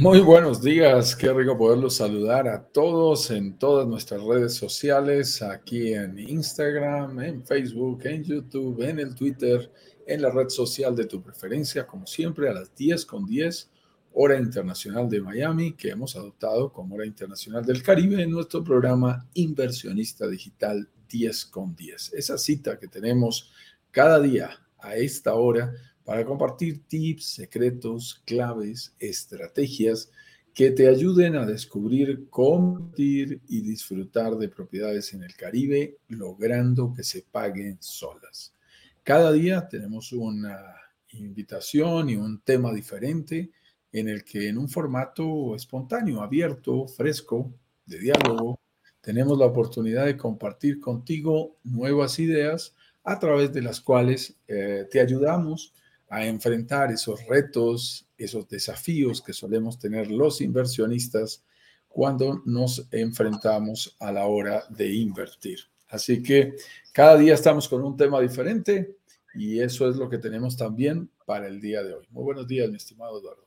Muy buenos días, qué rico poderlos saludar a todos en todas nuestras redes sociales, aquí en Instagram, en Facebook, en YouTube, en el Twitter, en la red social de tu preferencia, como siempre a las 10 con 10, hora internacional de Miami, que hemos adoptado como hora internacional del Caribe en nuestro programa Inversionista Digital 10 con 10. Esa cita que tenemos cada día a esta hora para compartir tips, secretos, claves, estrategias que te ayuden a descubrir, compartir y disfrutar de propiedades en el Caribe, logrando que se paguen solas. Cada día tenemos una invitación y un tema diferente en el que en un formato espontáneo, abierto, fresco, de diálogo, tenemos la oportunidad de compartir contigo nuevas ideas a través de las cuales eh, te ayudamos a enfrentar esos retos, esos desafíos que solemos tener los inversionistas cuando nos enfrentamos a la hora de invertir. Así que cada día estamos con un tema diferente y eso es lo que tenemos también para el día de hoy. Muy buenos días, mi estimado Eduardo.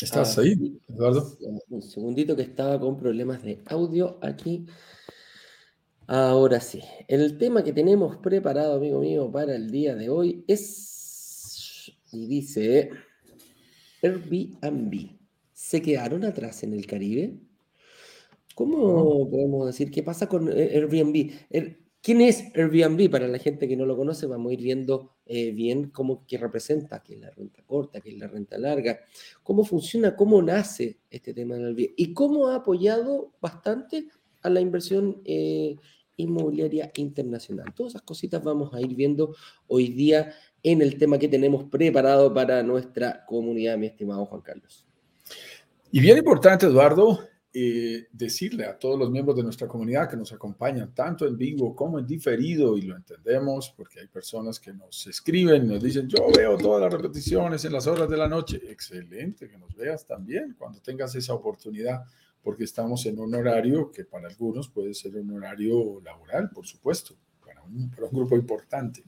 ¿Estás ah, ahí, Eduardo? Un segundito que estaba con problemas de audio aquí. Ahora sí, el tema que tenemos preparado, amigo mío, para el día de hoy es, y dice, Airbnb. ¿Se quedaron atrás en el Caribe? ¿Cómo podemos decir qué pasa con Airbnb? ¿Quién es Airbnb? Para la gente que no lo conoce, vamos a ir viendo eh, bien cómo qué representa, qué es la renta corta, qué es la renta larga, cómo funciona, cómo nace este tema del Airbnb y cómo ha apoyado bastante a la inversión eh, inmobiliaria internacional. Todas esas cositas vamos a ir viendo hoy día en el tema que tenemos preparado para nuestra comunidad, mi estimado Juan Carlos. Y bien importante, Eduardo, eh, decirle a todos los miembros de nuestra comunidad que nos acompañan tanto en vivo como en diferido, y lo entendemos porque hay personas que nos escriben nos dicen, yo veo todas las repeticiones en las horas de la noche. Excelente que nos veas también cuando tengas esa oportunidad porque estamos en un horario que para algunos puede ser un horario laboral, por supuesto, para un, grupo importante.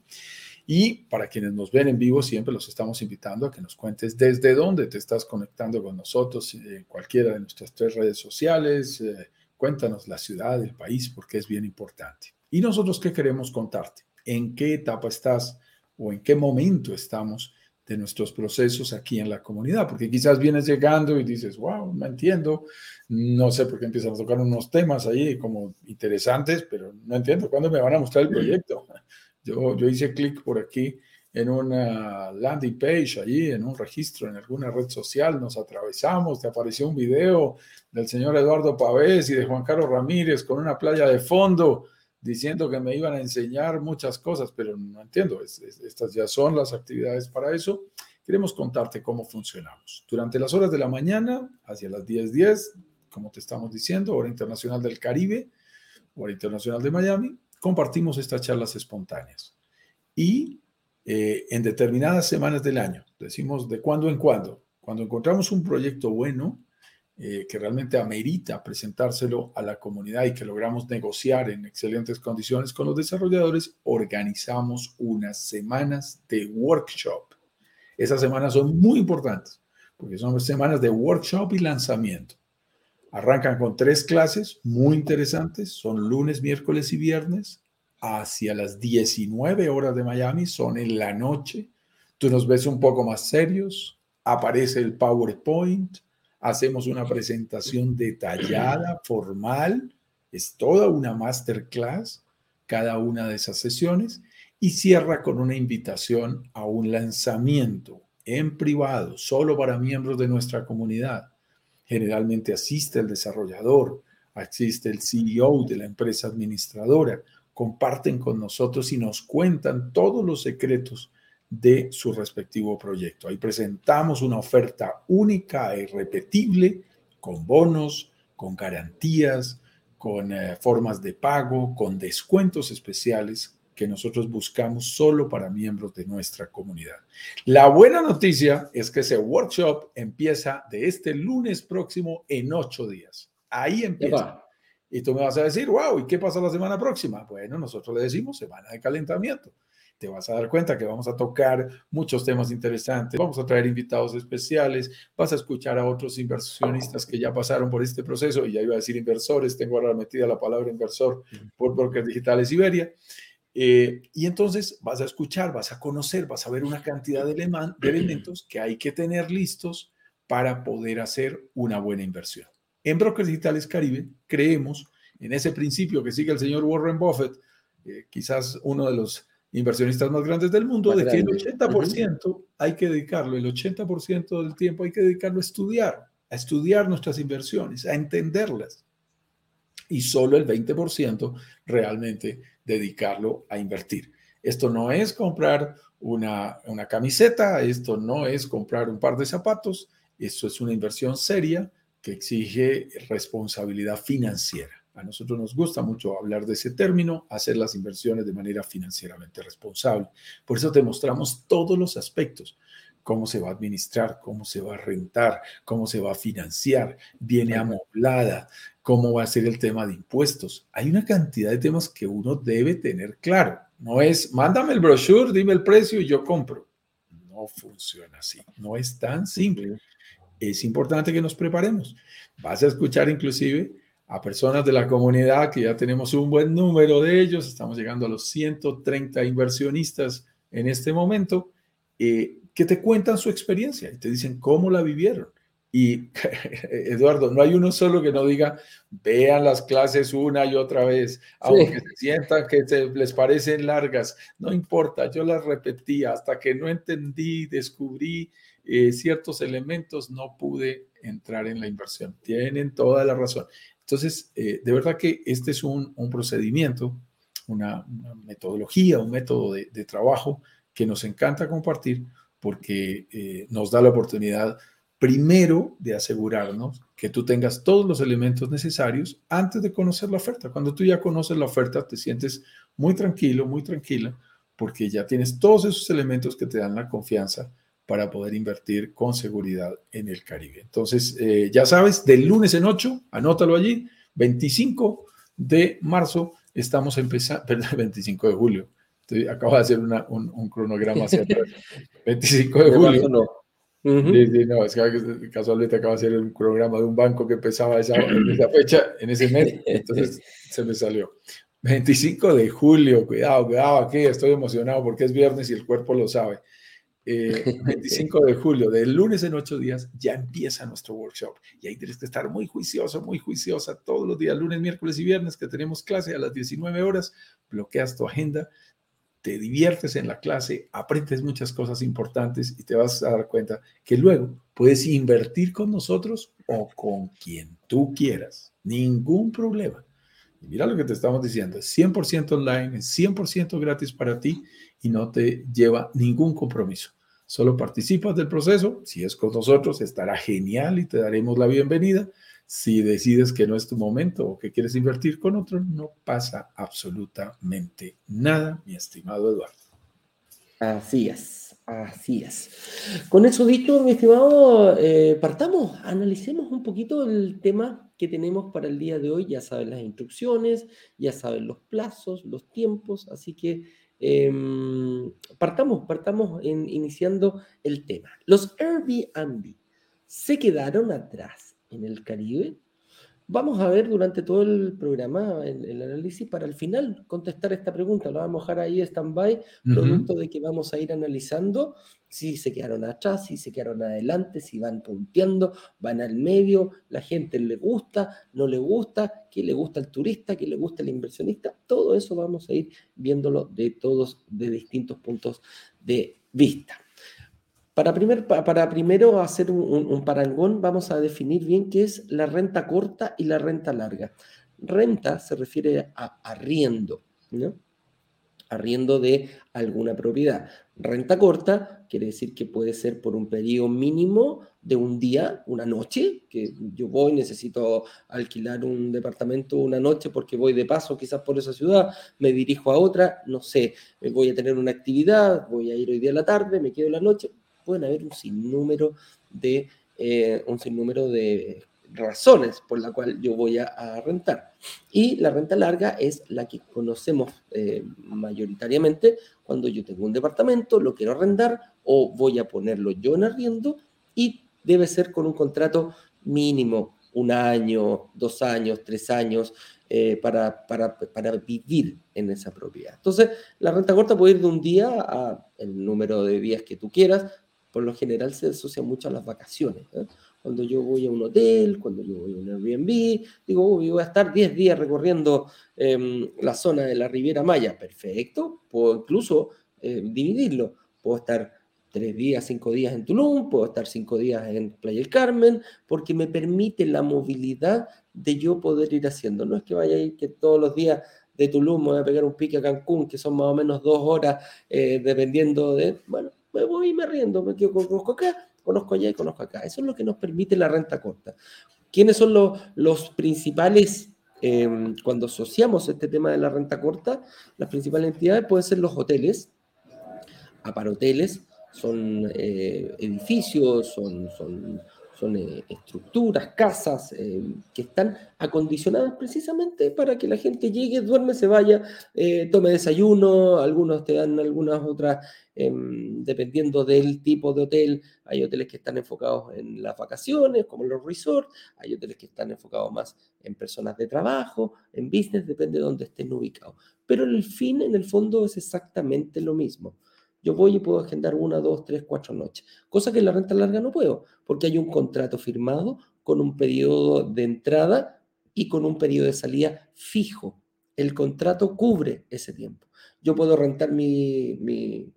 Y para quienes nos ven en vivo, siempre los estamos invitando a que nos cuentes desde dónde te estás conectando con nosotros, eh, cualquiera de nuestras tres redes sociales. Eh, cuéntanos la ciudad, el país, porque es bien importante. ¿Y nosotros qué queremos contarte? ¿En qué etapa estás o en qué momento estamos de nuestros procesos aquí en la comunidad, porque quizás vienes llegando y dices, wow, no entiendo, no sé por qué empiezan a tocar unos temas ahí como interesantes, pero no entiendo cuándo me van a mostrar el proyecto. Yo, yo hice clic por aquí en una landing page allí, en un registro, en alguna red social, nos atravesamos, te apareció un video del señor Eduardo Pavés y de Juan Carlos Ramírez con una playa de fondo diciendo que me iban a enseñar muchas cosas, pero no entiendo, estas ya son las actividades para eso. Queremos contarte cómo funcionamos. Durante las horas de la mañana, hacia las 10:10, 10, como te estamos diciendo, hora internacional del Caribe, hora internacional de Miami, compartimos estas charlas espontáneas. Y eh, en determinadas semanas del año, decimos de cuando en cuando, cuando encontramos un proyecto bueno, eh, que realmente amerita presentárselo a la comunidad y que logramos negociar en excelentes condiciones con los desarrolladores, organizamos unas semanas de workshop. Esas semanas son muy importantes porque son semanas de workshop y lanzamiento. Arrancan con tres clases muy interesantes, son lunes, miércoles y viernes, hacia las 19 horas de Miami, son en la noche. Tú nos ves un poco más serios, aparece el PowerPoint, hacemos una presentación detallada, formal, es toda una masterclass cada una de esas sesiones y cierra con una invitación a un lanzamiento en privado, solo para miembros de nuestra comunidad. Generalmente asiste el desarrollador, asiste el CEO de la empresa administradora, comparten con nosotros y nos cuentan todos los secretos de su respectivo proyecto. Ahí presentamos una oferta única e irrepetible con bonos, con garantías, con eh, formas de pago, con descuentos especiales que nosotros buscamos solo para miembros de nuestra comunidad. La buena noticia es que ese workshop empieza de este lunes próximo en ocho días. Ahí empieza. Y tú me vas a decir, wow, ¿y qué pasa la semana próxima? Bueno, nosotros le decimos semana de calentamiento te vas a dar cuenta que vamos a tocar muchos temas interesantes, vamos a traer invitados especiales, vas a escuchar a otros inversionistas que ya pasaron por este proceso, y ya iba a decir inversores, tengo ahora metida la palabra inversor por Brokers Digitales Iberia. Eh, y entonces vas a escuchar, vas a conocer, vas a ver una cantidad de, de elementos que hay que tener listos para poder hacer una buena inversión. En Brokers Digitales Caribe creemos en ese principio que sigue el señor Warren Buffett, eh, quizás uno de los inversionistas más grandes del mundo, de que el 80% hay que dedicarlo, el 80% del tiempo hay que dedicarlo a estudiar, a estudiar nuestras inversiones, a entenderlas. Y solo el 20% realmente dedicarlo a invertir. Esto no es comprar una, una camiseta, esto no es comprar un par de zapatos, esto es una inversión seria que exige responsabilidad financiera. A nosotros nos gusta mucho hablar de ese término, hacer las inversiones de manera financieramente responsable. Por eso te mostramos todos los aspectos, cómo se va a administrar, cómo se va a rentar, cómo se va a financiar, viene amoblada, cómo va a ser el tema de impuestos. Hay una cantidad de temas que uno debe tener claro. No es, mándame el brochure, dime el precio y yo compro. No funciona así. No es tan simple. Es importante que nos preparemos. Vas a escuchar inclusive a personas de la comunidad, que ya tenemos un buen número de ellos, estamos llegando a los 130 inversionistas en este momento, eh, que te cuentan su experiencia y te dicen cómo la vivieron. Y Eduardo, no hay uno solo que no diga, vean las clases una y otra vez, aunque se sientan que les parecen largas, no importa, yo las repetía hasta que no entendí, descubrí eh, ciertos elementos, no pude entrar en la inversión. Tienen toda la razón. Entonces, eh, de verdad que este es un, procedimiento, una, metodología, un método de, trabajo que nos encanta compartir porque eh, nos da la oportunidad primero de asegurarnos que tú tengas todos los elementos necesarios antes de conocer la oferta. Cuando tú ya conoces la oferta, te sientes muy tranquilo, muy tranquila, porque ya tienes todos esos elementos que te dan la confianza para poder invertir con seguridad en el Caribe. Entonces, eh, ya sabes, del lunes en 8, anótalo allí, 25 de marzo, estamos empezando, perdón, 25 de julio. acabo de hacer un, cronograma hacia atrás. 25 de julio. No. sí, sí, no, es que casualmente acabo de hacer un programa de un banco que empezaba esa, en esa fecha, en ese mes, entonces se me salió. 25 de julio, cuidado, cuidado aquí, estoy emocionado porque es viernes y el cuerpo lo sabe. 25 eh, de julio, del lunes en ocho días, ya empieza nuestro workshop. Y ahí tienes que estar muy juicioso, muy juiciosa todos los días, lunes, miércoles y viernes, que tenemos clase a las 19 horas. Bloqueas tu agenda, te diviertes en la clase, aprendes muchas cosas importantes y te vas a dar cuenta que luego puedes invertir con nosotros o con quien tú quieras. Ningún problema. Y mira lo que te estamos diciendo, es 100% online, es 100% gratis para ti y no te lleva ningún compromiso. Solo participas del proceso, si es con nosotros estará genial y te daremos la bienvenida. Si decides que no es tu momento o que quieres invertir con otro, no pasa absolutamente nada, mi estimado Eduardo. Así es, así es. Con eso dicho, mi estimado, eh, partamos, analicemos un poquito el tema que tenemos para el día de hoy. Ya saben las instrucciones, ya saben los plazos, los tiempos, así que Em, partamos, partamos en, iniciando el tema. Los Airbnb se quedaron atrás en el Caribe. Vamos a ver durante todo el programa, el, análisis, para al final contestar esta pregunta. Lo vamos a dejar ahí stand-by, producto de que vamos a ir analizando si se quedaron atrás, si se quedaron adelante, si van punteando, van al medio, la gente le gusta, no le gusta, qué le gusta al turista, qué le gusta al inversionista. Todo eso vamos a ir viéndolo de todos, de distintos puntos de vista. Para, primer, para primero hacer un, parangón, vamos a definir bien qué es la renta corta y la renta larga. Renta se refiere a arriendo, ¿no? arriendo de alguna propiedad. Renta corta quiere decir que puede ser por un periodo mínimo de un día, una noche, que yo voy, necesito alquilar un departamento una noche porque voy de paso quizás por esa ciudad, me dirijo a otra, no sé, voy a tener una actividad, voy a ir hoy día a la tarde, me quedo la noche, pueden haber un sinnúmero de, eh, un sinnúmero de, razones por la cual yo voy a, rentar. Y la renta larga es la que conocemos eh, mayoritariamente cuando yo tengo un departamento, lo quiero arrendar o voy a ponerlo yo en arriendo y debe ser con un contrato mínimo, un año, dos años, tres años, eh, para, para, para, vivir en esa propiedad. Entonces, la renta corta puede ir de un día a el número de días que tú quieras. Por lo general se asocia mucho a las vacaciones. ¿eh? Cuando yo voy a un hotel, cuando yo voy a un Airbnb, digo, voy a estar 10 días recorriendo em, la zona de la Riviera Maya. Perfecto, puedo incluso eh, dividirlo. Puedo estar tres días, cinco días en Tulum, puedo estar cinco días en Playa del Carmen, porque me permite la movilidad de yo poder ir haciendo. No es que vaya a ir que todos los días de Tulum me voy a pegar un pique a Cancún, que son más o menos dos horas, eh, dependiendo de, bueno, me voy y me riendo, me conozco acá, conozco allá y conozco acá. Eso es lo que nos permite la renta corta. ¿Quiénes son los, los principales, em, cuando asociamos este tema de la renta corta, las principales entidades pueden ser los hoteles, aparoteles, son eh, edificios, son, son eh, estructuras, casas eh, que están acondicionadas precisamente para que la gente llegue, duerme, se vaya, tome desayuno, algunos te dan algunas otras, em, dependiendo del tipo de hotel, hay hoteles que están enfocados en las vacaciones, como los resorts, hay hoteles que están enfocados más en personas de trabajo, en business, depende de dónde estén ubicados. Pero el fin, en el fondo, es exactamente lo mismo yo voy y puedo agendar una, dos, tres, cuatro noches. Cosa que en la renta larga no puedo, porque hay un contrato firmado con un periodo de entrada y con un periodo de salida fijo. El contrato cubre ese tiempo. Yo puedo rentar mi,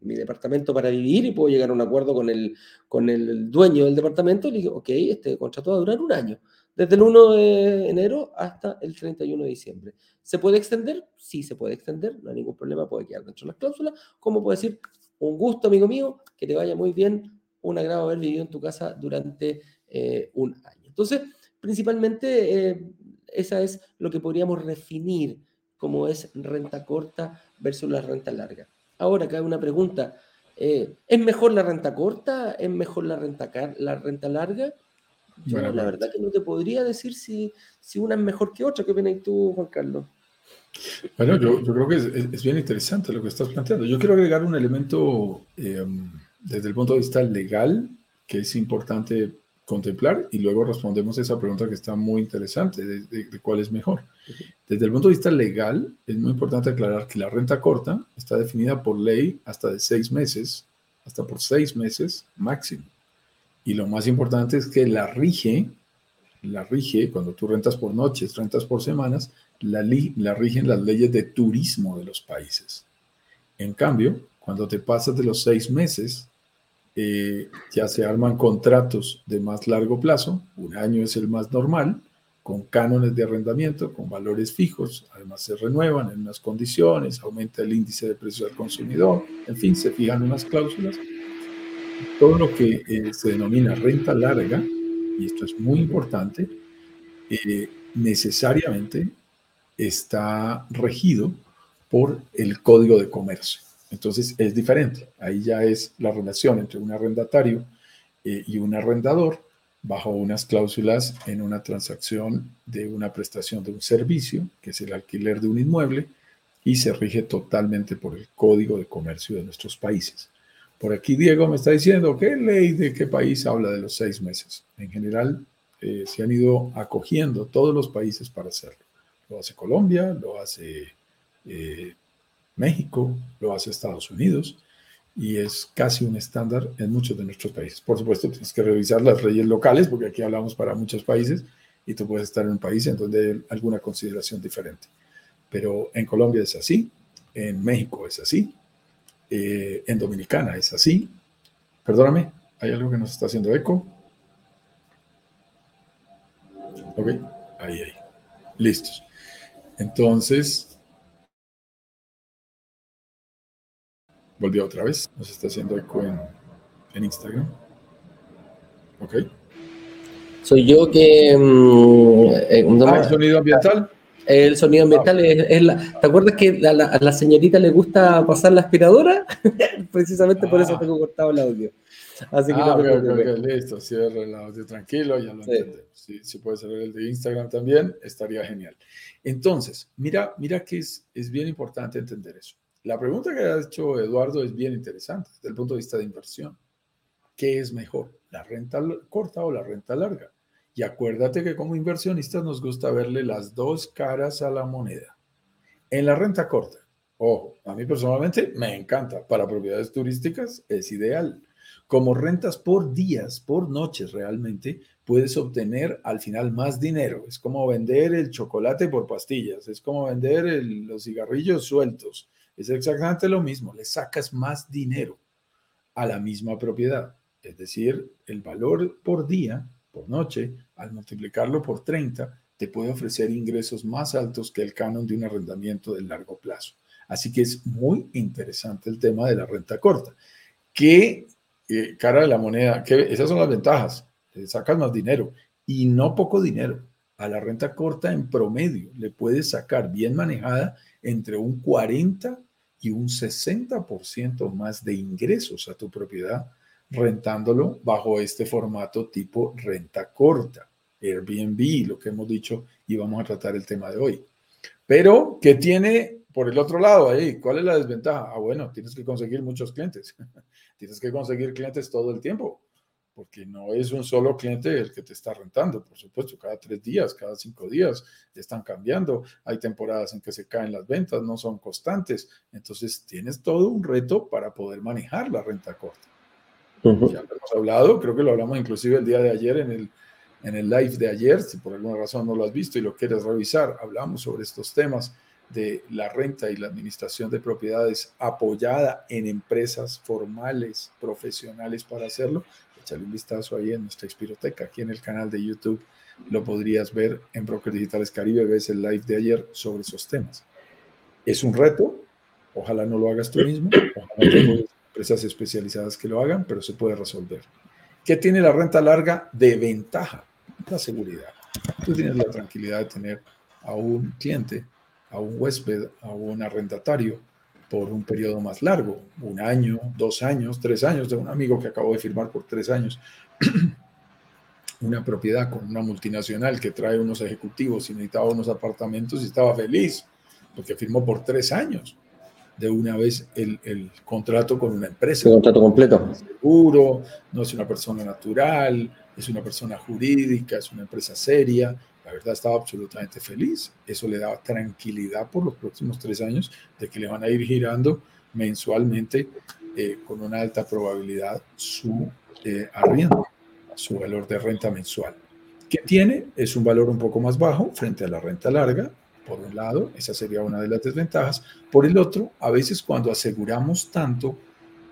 departamento para vivir y puedo llegar a un acuerdo con el, con el dueño del departamento y le digo, ok, este contrato va a durar un año, desde el 1 de enero hasta el 31 de diciembre. ¿Se puede extender? Sí, se puede extender, no hay ningún problema, puede quedar dentro de las cláusulas, como puede decir, un gusto, amigo mío, que te vaya muy bien. Un agrado haber vivido en tu casa durante eh, un año. Entonces, principalmente, eh, esa es lo que podríamos definir como es renta corta versus la renta larga. Ahora, acá hay una pregunta. Eh, ¿Es mejor la renta corta? ¿Es mejor la renta, la renta larga? Yo la verdad que no te podría decir si, si una es mejor que otra. ¿Qué opinas tú, Juan Carlos? Bueno, yo, yo creo que es, bien interesante lo que estás planteando. Yo quiero agregar un elemento eh, desde el punto de vista legal que es importante contemplar y luego respondemos a esa pregunta que está muy interesante de, cuál es mejor. Desde el punto de vista legal, es muy importante aclarar que la renta corta está definida por ley hasta de seis meses, hasta por seis meses máximo. Y lo más importante es que la rige, la rige cuando tú rentas por noches, rentas por semanas, la, la rigen las leyes de turismo de los países. En cambio, cuando te pasas de los seis meses, eh, ya se arman contratos de más largo plazo, un año es el más normal, con cánones de arrendamiento, con valores fijos, además se renuevan en unas condiciones, aumenta el índice de precios al consumidor, en fin, se fijan unas cláusulas. Todo lo que eh, se denomina renta larga, y esto es muy importante, eh, necesariamente está regido por el Código de Comercio. Entonces es diferente. Ahí ya es la relación entre un arrendatario eh, y un arrendador bajo unas cláusulas en una transacción de una prestación de un servicio, que es el alquiler de un inmueble, y se rige totalmente por el Código de Comercio de nuestros países. Por aquí Diego me está diciendo, ¿qué ley de qué país habla de los seis meses? En general, eh, se han ido acogiendo todos los países para hacerlo. Lo hace Colombia, lo hace eh, México, lo hace Estados Unidos y es casi un estándar en muchos de nuestros países. Por supuesto, tienes que revisar las leyes locales porque aquí hablamos para muchos países y tú puedes estar en un país en donde hay alguna consideración diferente. Pero en Colombia es así, en México es así, eh, en Dominicana es así. Perdóname, hay algo que nos está haciendo eco. Ok, ahí, ahí. Listos. Entonces, volvió otra vez. Nos está haciendo eco en, Instagram. Ok. Soy yo que. Mm, eh, ah, ¿El sonido ambiental? El sonido ambiental es, la. ¿Te acuerdas que a la, señorita le gusta pasar la aspiradora? Precisamente por eso ah. tengo cortado el audio. Así que ah, no listo, cierre el audio tranquilo, ya lo entendemos. Si, si puede ser el de Instagram también, estaría genial. Entonces, mira, mira que es, es bien importante entender eso. La pregunta que ha hecho Eduardo es bien interesante desde el punto de vista de inversión. ¿Qué es mejor, la renta corta o la renta larga? Y acuérdate que como inversionistas nos gusta verle las dos caras a la moneda. En la renta corta, ojo, a mí personalmente me encanta. Para propiedades turísticas es ideal. Como rentas por días, por noches realmente, puedes obtener al final más dinero. Es como vender el chocolate por pastillas, es como vender los cigarrillos sueltos. Es exactamente lo mismo, le sacas más dinero a la misma propiedad. Es decir, el valor por día, noche, al multiplicarlo por 30, te puede ofrecer ingresos más altos que el canon de un arrendamiento de largo plazo. Así que es muy interesante el tema de la renta corta. ¿Qué eh, cara de la moneda? ¿Qué, esas son las ventajas. sacas más dinero y no poco dinero. A la renta corta en promedio le puedes sacar bien manejada entre un 40 y un 60% más de ingresos a tu propiedad rentándolo bajo este formato tipo renta corta, Airbnb, lo que hemos dicho y vamos a tratar el tema de hoy. Pero, ¿qué tiene por el otro lado ahí? ¿Cuál es la desventaja? Ah, bueno, tienes que conseguir muchos clientes. tienes que conseguir clientes todo el tiempo, porque no es un solo cliente el que te está rentando, por supuesto, cada tres días, cada cinco días están cambiando. Hay temporadas en que se caen las ventas, no son constantes. Entonces, tienes todo un reto para poder manejar la renta corta. Ya lo hemos hablado, creo que lo hablamos inclusive el día de ayer en el, en el live de ayer, si por alguna razón no lo has visto y lo quieres revisar, hablamos sobre estos temas de la renta y la administración de propiedades apoyada en empresas formales, profesionales para hacerlo. Échale un vistazo ahí en nuestra Expiroteca, aquí en el canal de YouTube lo podrías ver en Brokers Digitales Caribe, ves el live de ayer sobre esos temas. Es un reto, ojalá no lo hagas tú mismo, ojalá empresas especializadas que lo hagan, pero se puede resolver. ¿Qué tiene la renta larga de ventaja? La seguridad. Tú tienes la tranquilidad de tener a un cliente, a un huésped, a un arrendatario por un periodo más largo, un año, dos años, tres años, de un amigo que acabo de firmar por tres años, una propiedad con una multinacional que trae unos ejecutivos y necesitaba unos apartamentos y estaba feliz porque firmó por tres años de una vez el, el contrato con una empresa. El contrato completo. Seguro, no es una persona natural, es una persona jurídica, es una empresa seria. La verdad estaba absolutamente feliz. Eso le daba tranquilidad por los próximos tres años de que le van a ir girando mensualmente eh, con una alta probabilidad su eh, arriendo, su valor de renta mensual. ¿Qué tiene? Es un valor un poco más bajo frente a la renta larga, por un lado, esa sería una de las desventajas. Por el otro, a veces cuando aseguramos tanto,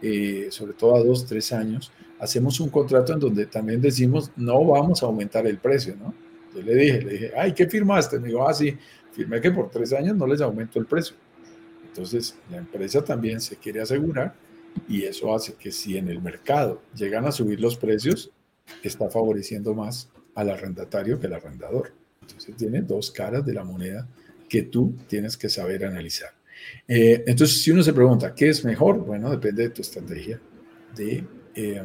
eh, sobre todo a dos, tres años, hacemos un contrato en donde también decimos, no vamos a aumentar el precio, ¿no? Yo le dije, le dije, ay, ¿qué firmaste? Me dijo, ah, sí, firmé que por tres años no les aumento el precio. Entonces, la empresa también se quiere asegurar y eso hace que si en el mercado llegan a subir los precios, está favoreciendo más al arrendatario que al arrendador. Entonces, tiene dos caras de la moneda que tú tienes que saber analizar. Eh, entonces, si uno se pregunta, ¿qué es mejor? Bueno, depende de tu estrategia de, eh,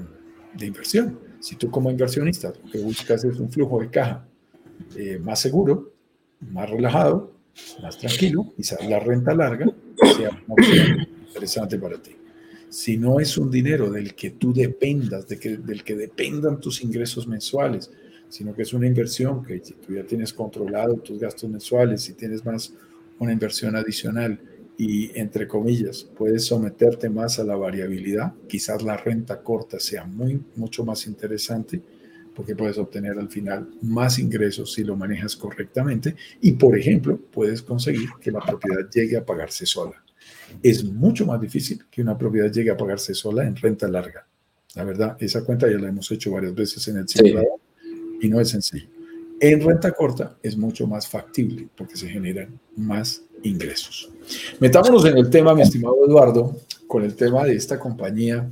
de inversión. Si tú como inversionista lo que buscas es un flujo de caja eh, más seguro, más relajado, más tranquilo, quizás la renta larga sea una interesante para ti. Si no es un dinero del que tú dependas, de que, del que dependan tus ingresos mensuales, sino que es una inversión que si tú ya tienes controlado tus gastos mensuales, si tienes más una inversión adicional y, entre comillas, puedes someterte más a la variabilidad, quizás la renta corta sea muy, mucho más interesante porque puedes obtener al final más ingresos si lo manejas correctamente y, por ejemplo, puedes conseguir que la propiedad llegue a pagarse sola. Es mucho más difícil que una propiedad llegue a pagarse sola en renta larga. La verdad, esa cuenta ya la hemos hecho varias veces en el simulador y no es sencillo. En renta corta es mucho más factible porque se generan más ingresos. Metámonos en el tema, mi estimado Eduardo, con el tema de esta compañía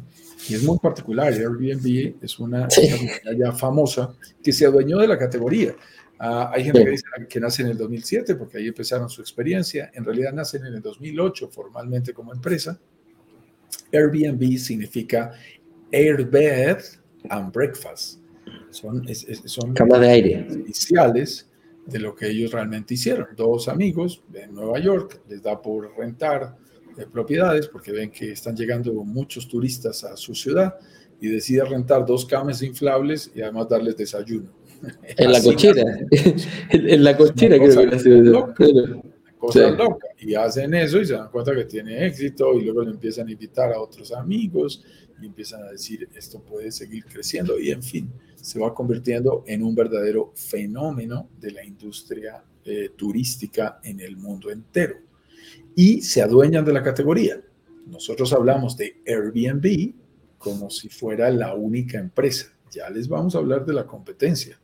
y es muy particular. Airbnb es una, compañía ya famosa que se adueñó de la categoría. Ah, hay gente que dice que nace en el 2007 porque ahí empezaron su experiencia. En realidad nacen en el 2008 formalmente como empresa. Airbnb significa Airbed and Breakfast. Son, son camas de aire. Iniciales de lo que ellos realmente hicieron. Dos amigos en Nueva York les da por rentar eh, propiedades porque ven que están llegando muchos turistas a su ciudad y decide rentar dos camas inflables y además darles desayuno. En la cochera. en la cochera creo que Cosa loca. Y hacen eso y se dan cuenta que tiene éxito y luego le empiezan a invitar a otros amigos y empiezan a decir esto puede seguir creciendo y en fin, se va convirtiendo en un verdadero fenómeno de la industria eh, turística en el mundo entero. Y se adueñan de la categoría. Nosotros hablamos de Airbnb como si fuera la única empresa. Ya les vamos a hablar de la competencia.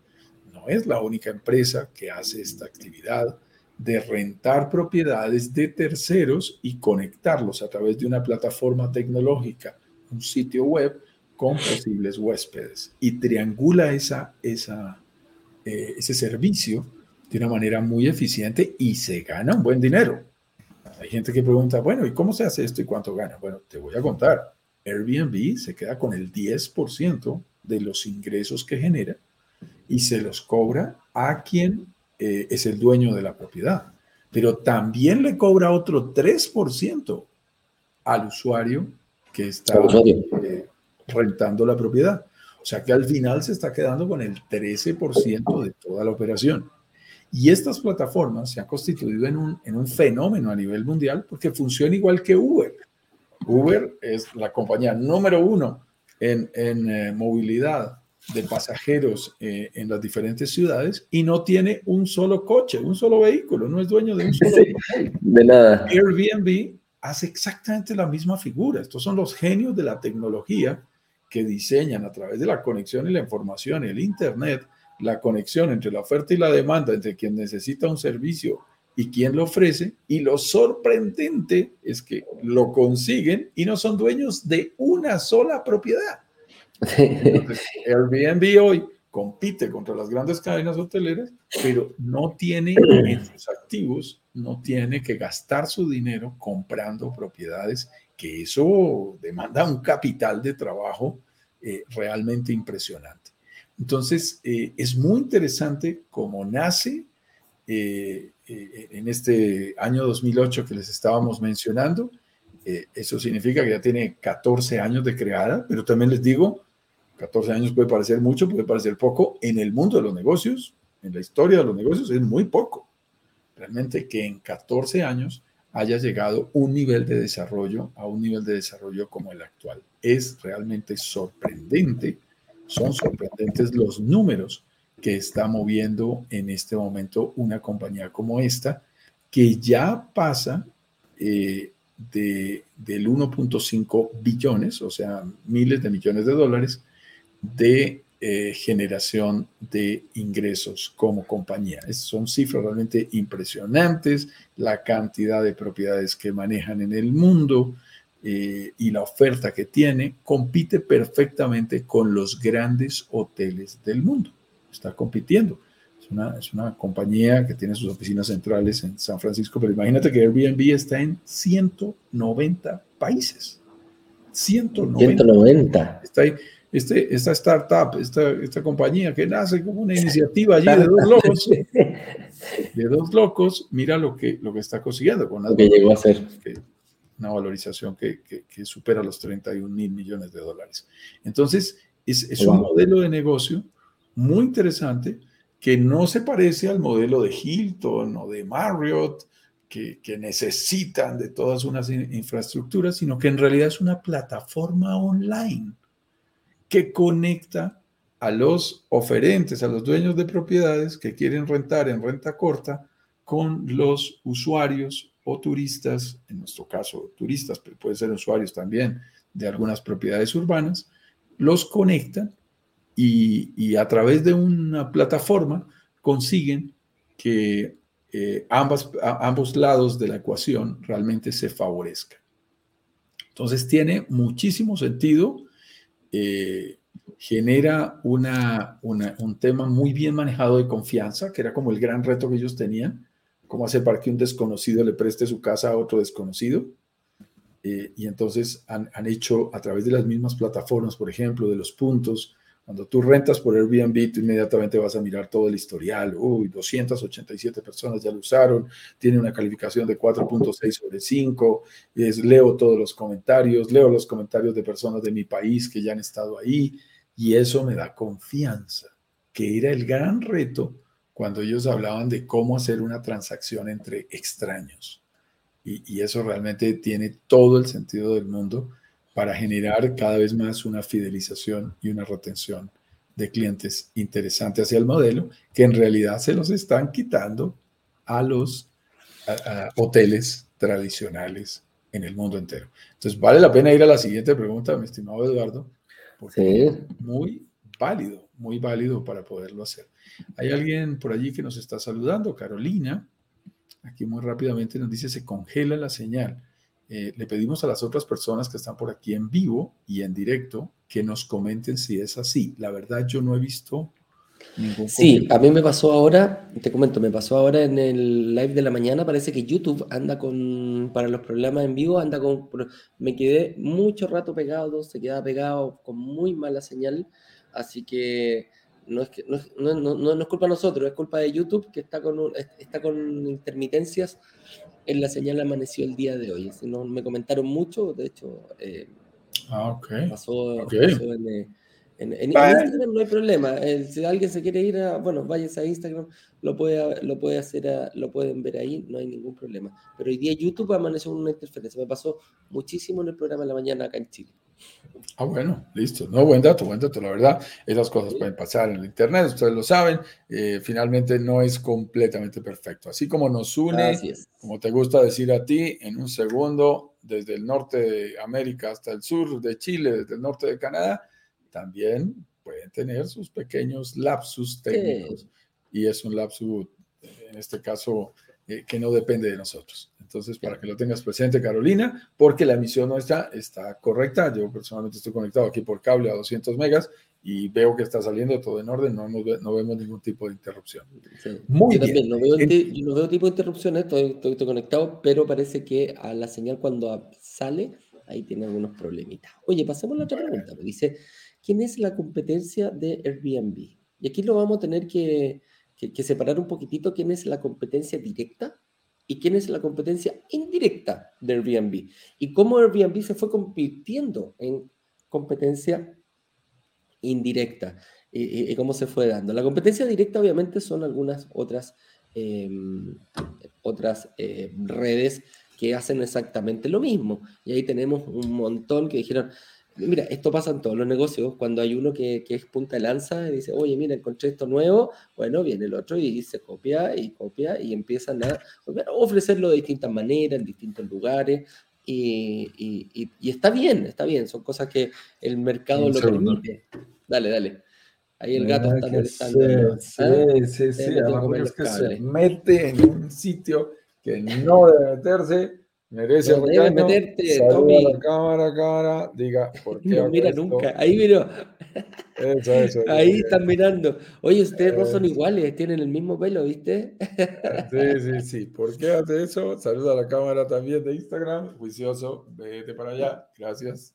No es la única empresa que hace esta actividad de rentar propiedades de terceros y conectarlos a través de una plataforma tecnológica, un sitio web con posibles huéspedes y triangula esa, eh, ese servicio de una manera muy eficiente y se gana un buen dinero. Hay gente que pregunta, bueno, ¿y cómo se hace esto y cuánto gana? Bueno, te voy a contar. Airbnb se queda con el 10% de los ingresos que genera y se los cobra a quien eh, es el dueño de la propiedad. Pero también le cobra otro 3% al usuario que está eh, rentando la propiedad. O sea que al final se está quedando con el 13% de toda la operación. Y estas plataformas se han constituido en un, en un fenómeno a nivel mundial porque funciona igual que Uber. Uber es la compañía número uno en, en eh, movilidad de pasajeros eh, en las diferentes ciudades y no tiene un solo coche, un solo vehículo, no es dueño de un solo De nada. Airbnb hace exactamente la misma figura. Estos son los genios de la tecnología que diseñan a través de la conexión y la información y el Internet, la conexión entre la oferta y la demanda, entre quien necesita un servicio y quien lo ofrece. Y lo sorprendente es que lo consiguen y no son dueños de una sola propiedad. Airbnb hoy compite contra las grandes cadenas hoteleras, pero no tiene en sus activos, no tiene que gastar su dinero comprando propiedades, que eso demanda un capital de trabajo eh, realmente impresionante. Entonces, eh, es muy interesante cómo nace eh, en este año 2008 que les estábamos mencionando. eso significa que ya tiene 14 años de creada, pero también les digo, 14 años puede parecer mucho, puede parecer poco. En el mundo de los negocios, en la historia de los negocios, es muy poco. Realmente que en 14 años haya llegado un nivel de desarrollo a un nivel de desarrollo como el actual. Es realmente sorprendente, son sorprendentes los números que está moviendo en este momento una compañía como esta, que ya pasa eh, de, del 1.5 billones, o sea, miles de millones de dólares, de eh, generación de ingresos como compañía. son cifras realmente impresionantes, la cantidad de propiedades que manejan en el mundo eh, y la oferta que tiene compite perfectamente con los grandes hoteles del mundo. Está compitiendo. Es una, es una compañía que tiene sus oficinas centrales en San Francisco, pero imagínate que Airbnb está en 190 países. 190. 190. Está ahí este, esta startup, esta, esta compañía que nace como una iniciativa allí de dos locos, de dos locos, mira lo que, lo que está consiguiendo con lo que llegó a ser. una valorización que, que, supera los 31 mil millones de dólares. Entonces, es, es un modelo de negocio muy interesante que no se parece al modelo de Hilton o de Marriott, que, que, necesitan de todas unas infraestructuras, sino que en realidad es una plataforma online que conecta a los oferentes, a los dueños de propiedades que quieren rentar en renta corta con los usuarios o turistas, en nuestro caso turistas, pero pueden ser usuarios también de algunas propiedades urbanas, los conectan y, a través de una plataforma consiguen que eh, ambos lados de la ecuación realmente se favorezcan. Entonces tiene muchísimo sentido eh, genera una, un tema muy bien manejado de confianza, que era como el gran reto que ellos tenían, cómo hacer para que un desconocido le preste su casa a otro desconocido. eh, y entonces han, hecho a través de las mismas plataformas, por ejemplo, de los puntos, cuando tú rentas por Airbnb, tú inmediatamente vas a mirar todo el historial. Uy, 287 personas ya lo usaron, tiene una calificación de 4.6 sobre 5. Es, leo todos los comentarios, leo los comentarios de personas de mi país que ya han estado ahí y eso me da confianza, que era el gran reto cuando ellos hablaban de cómo hacer una transacción entre extraños. Y, eso realmente tiene todo el sentido del mundo para generar cada vez más una fidelización y una retención de clientes interesante hacia el modelo, que en realidad se los están quitando a los hoteles tradicionales en el mundo entero. Entonces, vale la pena ir a la siguiente pregunta, mi estimado Eduardo, porque es muy válido, muy válido para poderlo hacer. Hay alguien por allí que nos está saludando, Carolina, Aquí muy rápidamente nos dice, se congela la señal. Eh, le pedimos a las otras personas que están por aquí en vivo y en directo que nos comenten si es así. La verdad, yo no he visto ningún. Sí, a mí me pasó ahora, te comento, me pasó ahora en el live de la mañana. Parece que YouTube anda con, para los problemas en vivo, anda con. Me quedé mucho rato pegado, se quedaba pegado con muy mala señal. Así que no es, que, no, no, no, es culpa de nosotros, es culpa de YouTube que está con, está con intermitencias en la señal amaneció el día de hoy. No, me comentaron mucho, de hecho, eh, ah, pasó, en, eh, en, Instagram no hay problema. si alguien se quiere ir a, bueno, váyase a Instagram, lo puede, lo puede hacer, lo pueden ver ahí, no hay ningún problema. Pero hoy día YouTube amaneció una interferencia. Me pasó muchísimo en el programa de la mañana acá en Chile. Ah, bueno, listo. No, buen dato, buen dato. La verdad, esas cosas pueden pasar en el Internet, ustedes lo saben. Eh, finalmente no es completamente perfecto. Así como nos une, como te gusta decir a ti, en un segundo, desde el norte de América hasta el sur de Chile, desde el norte de Canadá, también pueden tener sus pequeños lapsus técnicos. Y es un lapsus, en este caso, eh, que no depende de nosotros. Entonces, para que lo tengas presente, Carolina, porque la emisión nuestra está correcta. Yo personalmente estoy conectado aquí por cable a 200 megas y veo que está saliendo todo en orden, no, no, vemos ningún tipo de interrupción. Muy bien. no veo, no veo tipo de interrupciones, estoy, estoy, conectado, pero parece que a la señal cuando sale, ahí tiene algunos problemitas. Oye, pasemos a la otra pregunta. Dice, ¿quién es la competencia de Airbnb? Y aquí lo vamos a tener que que, separar un poquitito quién es la competencia directa y quién es la competencia indirecta de Airbnb y cómo Airbnb se fue convirtiendo en competencia indirecta y, cómo se fue dando. La competencia directa obviamente son algunas otras, em, otras eh, redes que hacen exactamente lo mismo. Y ahí tenemos un montón que dijeron, Mira, esto pasa en todos los negocios. Cuando hay uno que, es punta de lanza y dice, oye, mira, encontré esto nuevo, bueno, viene el otro y se copia y copia y empiezan a ofrecerlo de distintas maneras, en distintos lugares. Y, está bien, está bien. Son cosas que el mercado lo permite. Dale, dale. Ahí el gato está molestando. Sí, sí, sí. sí. Es que se mete en un sitio que no debe meterse Merece no debes meterte, Tommy. la cámara, cámara, diga, ¿por qué No mira nunca. Ahí miro. Eso, eso. Ahí están mirando. Oye, ustedes dos son iguales, tienen el mismo pelo, ¿viste? Sí, sí, sí. ¿Por qué hace eso? Saluda a la cámara también de Instagram. Juicioso, vete para allá. Gracias.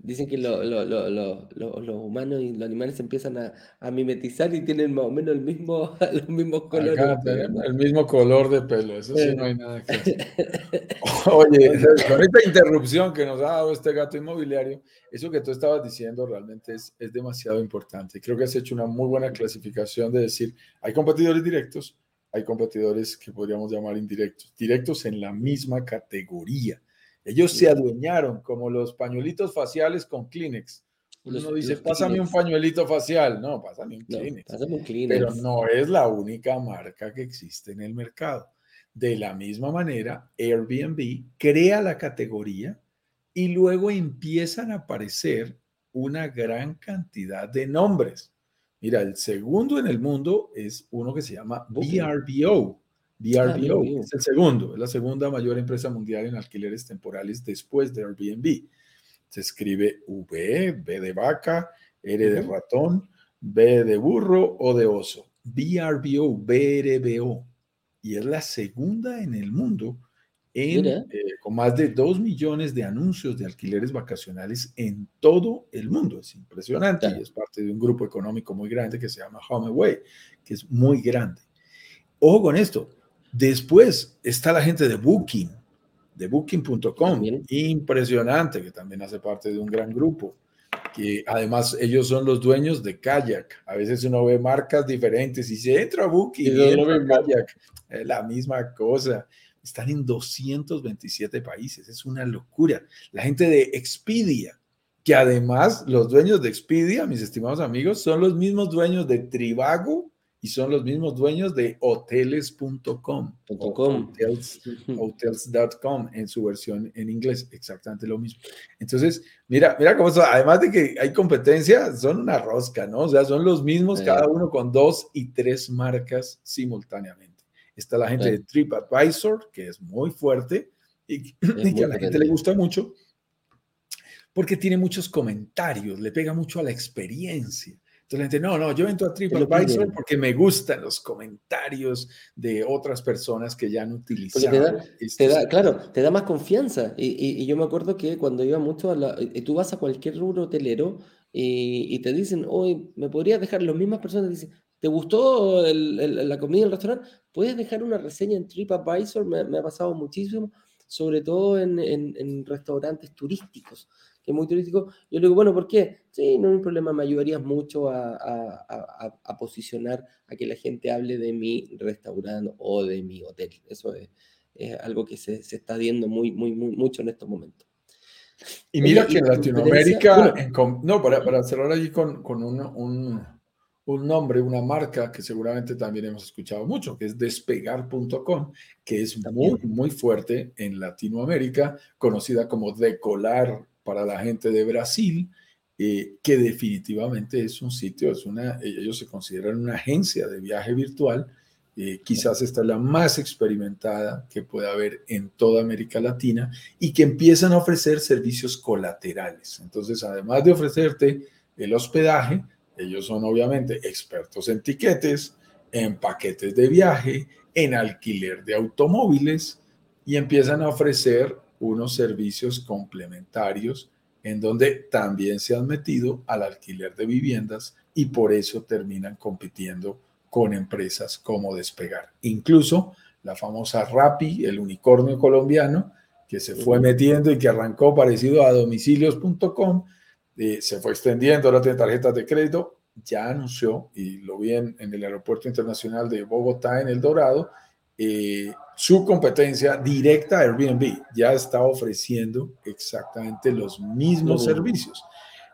Dicen que lo, lo, lo, los humanos y los animales empiezan a, a, mimetizar y tienen más o menos el mismo, los mismos colores. Acá tenemos el mismo color de pelo. Eso sí, no hay nada que hacer. Oye, con esta interrupción que nos ha dado este gato inmobiliario, eso que tú estabas diciendo realmente es, es demasiado importante. Creo que has hecho una muy buena clasificación de decir, hay competidores directos, hay competidores que podríamos llamar indirectos, directos en la misma categoría. Ellos se adueñaron como los pañuelitos faciales con Kleenex. Uno dice, pásame un pañuelito facial. No, pásame un Kleenex. pásame un Kleenex. Pero no es la única marca que existe en el mercado. De la misma manera, Airbnb crea la categoría y luego empiezan a aparecer una gran cantidad de nombres. Mira, el segundo en el mundo es uno que se llama VRBO. VRBO es el segundo, es la segunda mayor empresa mundial en alquileres temporales después de Airbnb. Se escribe V, B de vaca, R de ratón, B de burro o de oso. VRBO, BRBO y es la segunda en el mundo eh, con más de 2 millones de anuncios de alquileres vacacionales en todo el mundo. Es impresionante y es parte de un grupo económico muy grande que se llama HomeAway, que es muy grande. Ojo con esto. Después está la gente de Booking, de booking.com, impresionante, que también hace parte de un gran grupo que además ellos son los dueños de Kayak. A veces uno ve marcas diferentes y se entra a Booking y, entra Kayak. Es la misma cosa. Están en 227 países, es una locura. La gente de Expedia, que además los dueños de Expedia, mis estimados amigos, son los mismos dueños de Trivago y son los mismos dueños de hoteles.com, hotels.com en su versión en inglés, exactamente lo mismo. Entonces, mira, mira cómo son, además de que hay competencia, son una rosca, ¿no? O sea, son los mismos, cada uno con dos y tres marcas simultáneamente. Está la gente de TripAdvisor, que es muy fuerte y, que a la gente le gusta mucho porque tiene muchos comentarios, le pega mucho a la experiencia. Entonces la gente, no, no, yo entro a TripAdvisor porque me gustan los comentarios de otras personas que ya han utilizado. Te da, claro, te da más confianza. Y, yo me acuerdo que cuando iba mucho a la, tú vas a cualquier rubro hotelero y, te dicen, hoy me podrías dejar, las mismas personas dicen, ¿Te gustó la comida en el restaurante? Puedes dejar una reseña en TripAdvisor, me, me ha pasado muchísimo, sobre todo en, restaurantes turísticos, que es muy turístico. Yo le digo, bueno, ¿por qué? Sí, no hay problema, me ayudarías mucho a, posicionar a que la gente hable de mi restaurante o de mi hotel. Eso es, algo que se, está viendo muy, muy, muy, mucho en estos momentos. Y mira que en Latinoamérica, no, para, para cerrar allí con, con un un nombre, una marca que seguramente también hemos escuchado mucho, que es despegar.com, que es muy, muy fuerte en Latinoamérica, conocida como Decolar para la gente de Brasil, eh, que definitivamente es un sitio, es una, ellos se consideran una agencia de viaje virtual, eh, quizás esta es la más experimentada que puede haber en toda América Latina y que empiezan a ofrecer servicios colaterales. Entonces, además de ofrecerte el hospedaje, ellos son obviamente expertos en tiquetes, en paquetes de viaje, en alquiler de automóviles y empiezan a ofrecer unos servicios complementarios en donde también se han metido al alquiler de viviendas y por eso terminan compitiendo con empresas como Despegar. Incluso la famosa Rappi, el unicornio colombiano, que se fue metiendo y que arrancó parecido a domicilios.com, eh, se fue extendiendo ahora tiene tarjetas de crédito, ya anunció, y lo vi en, el Aeropuerto Internacional de Bogotá, en El Dorado, eh, su competencia directa a Airbnb. Ya está ofreciendo exactamente los mismos servicios.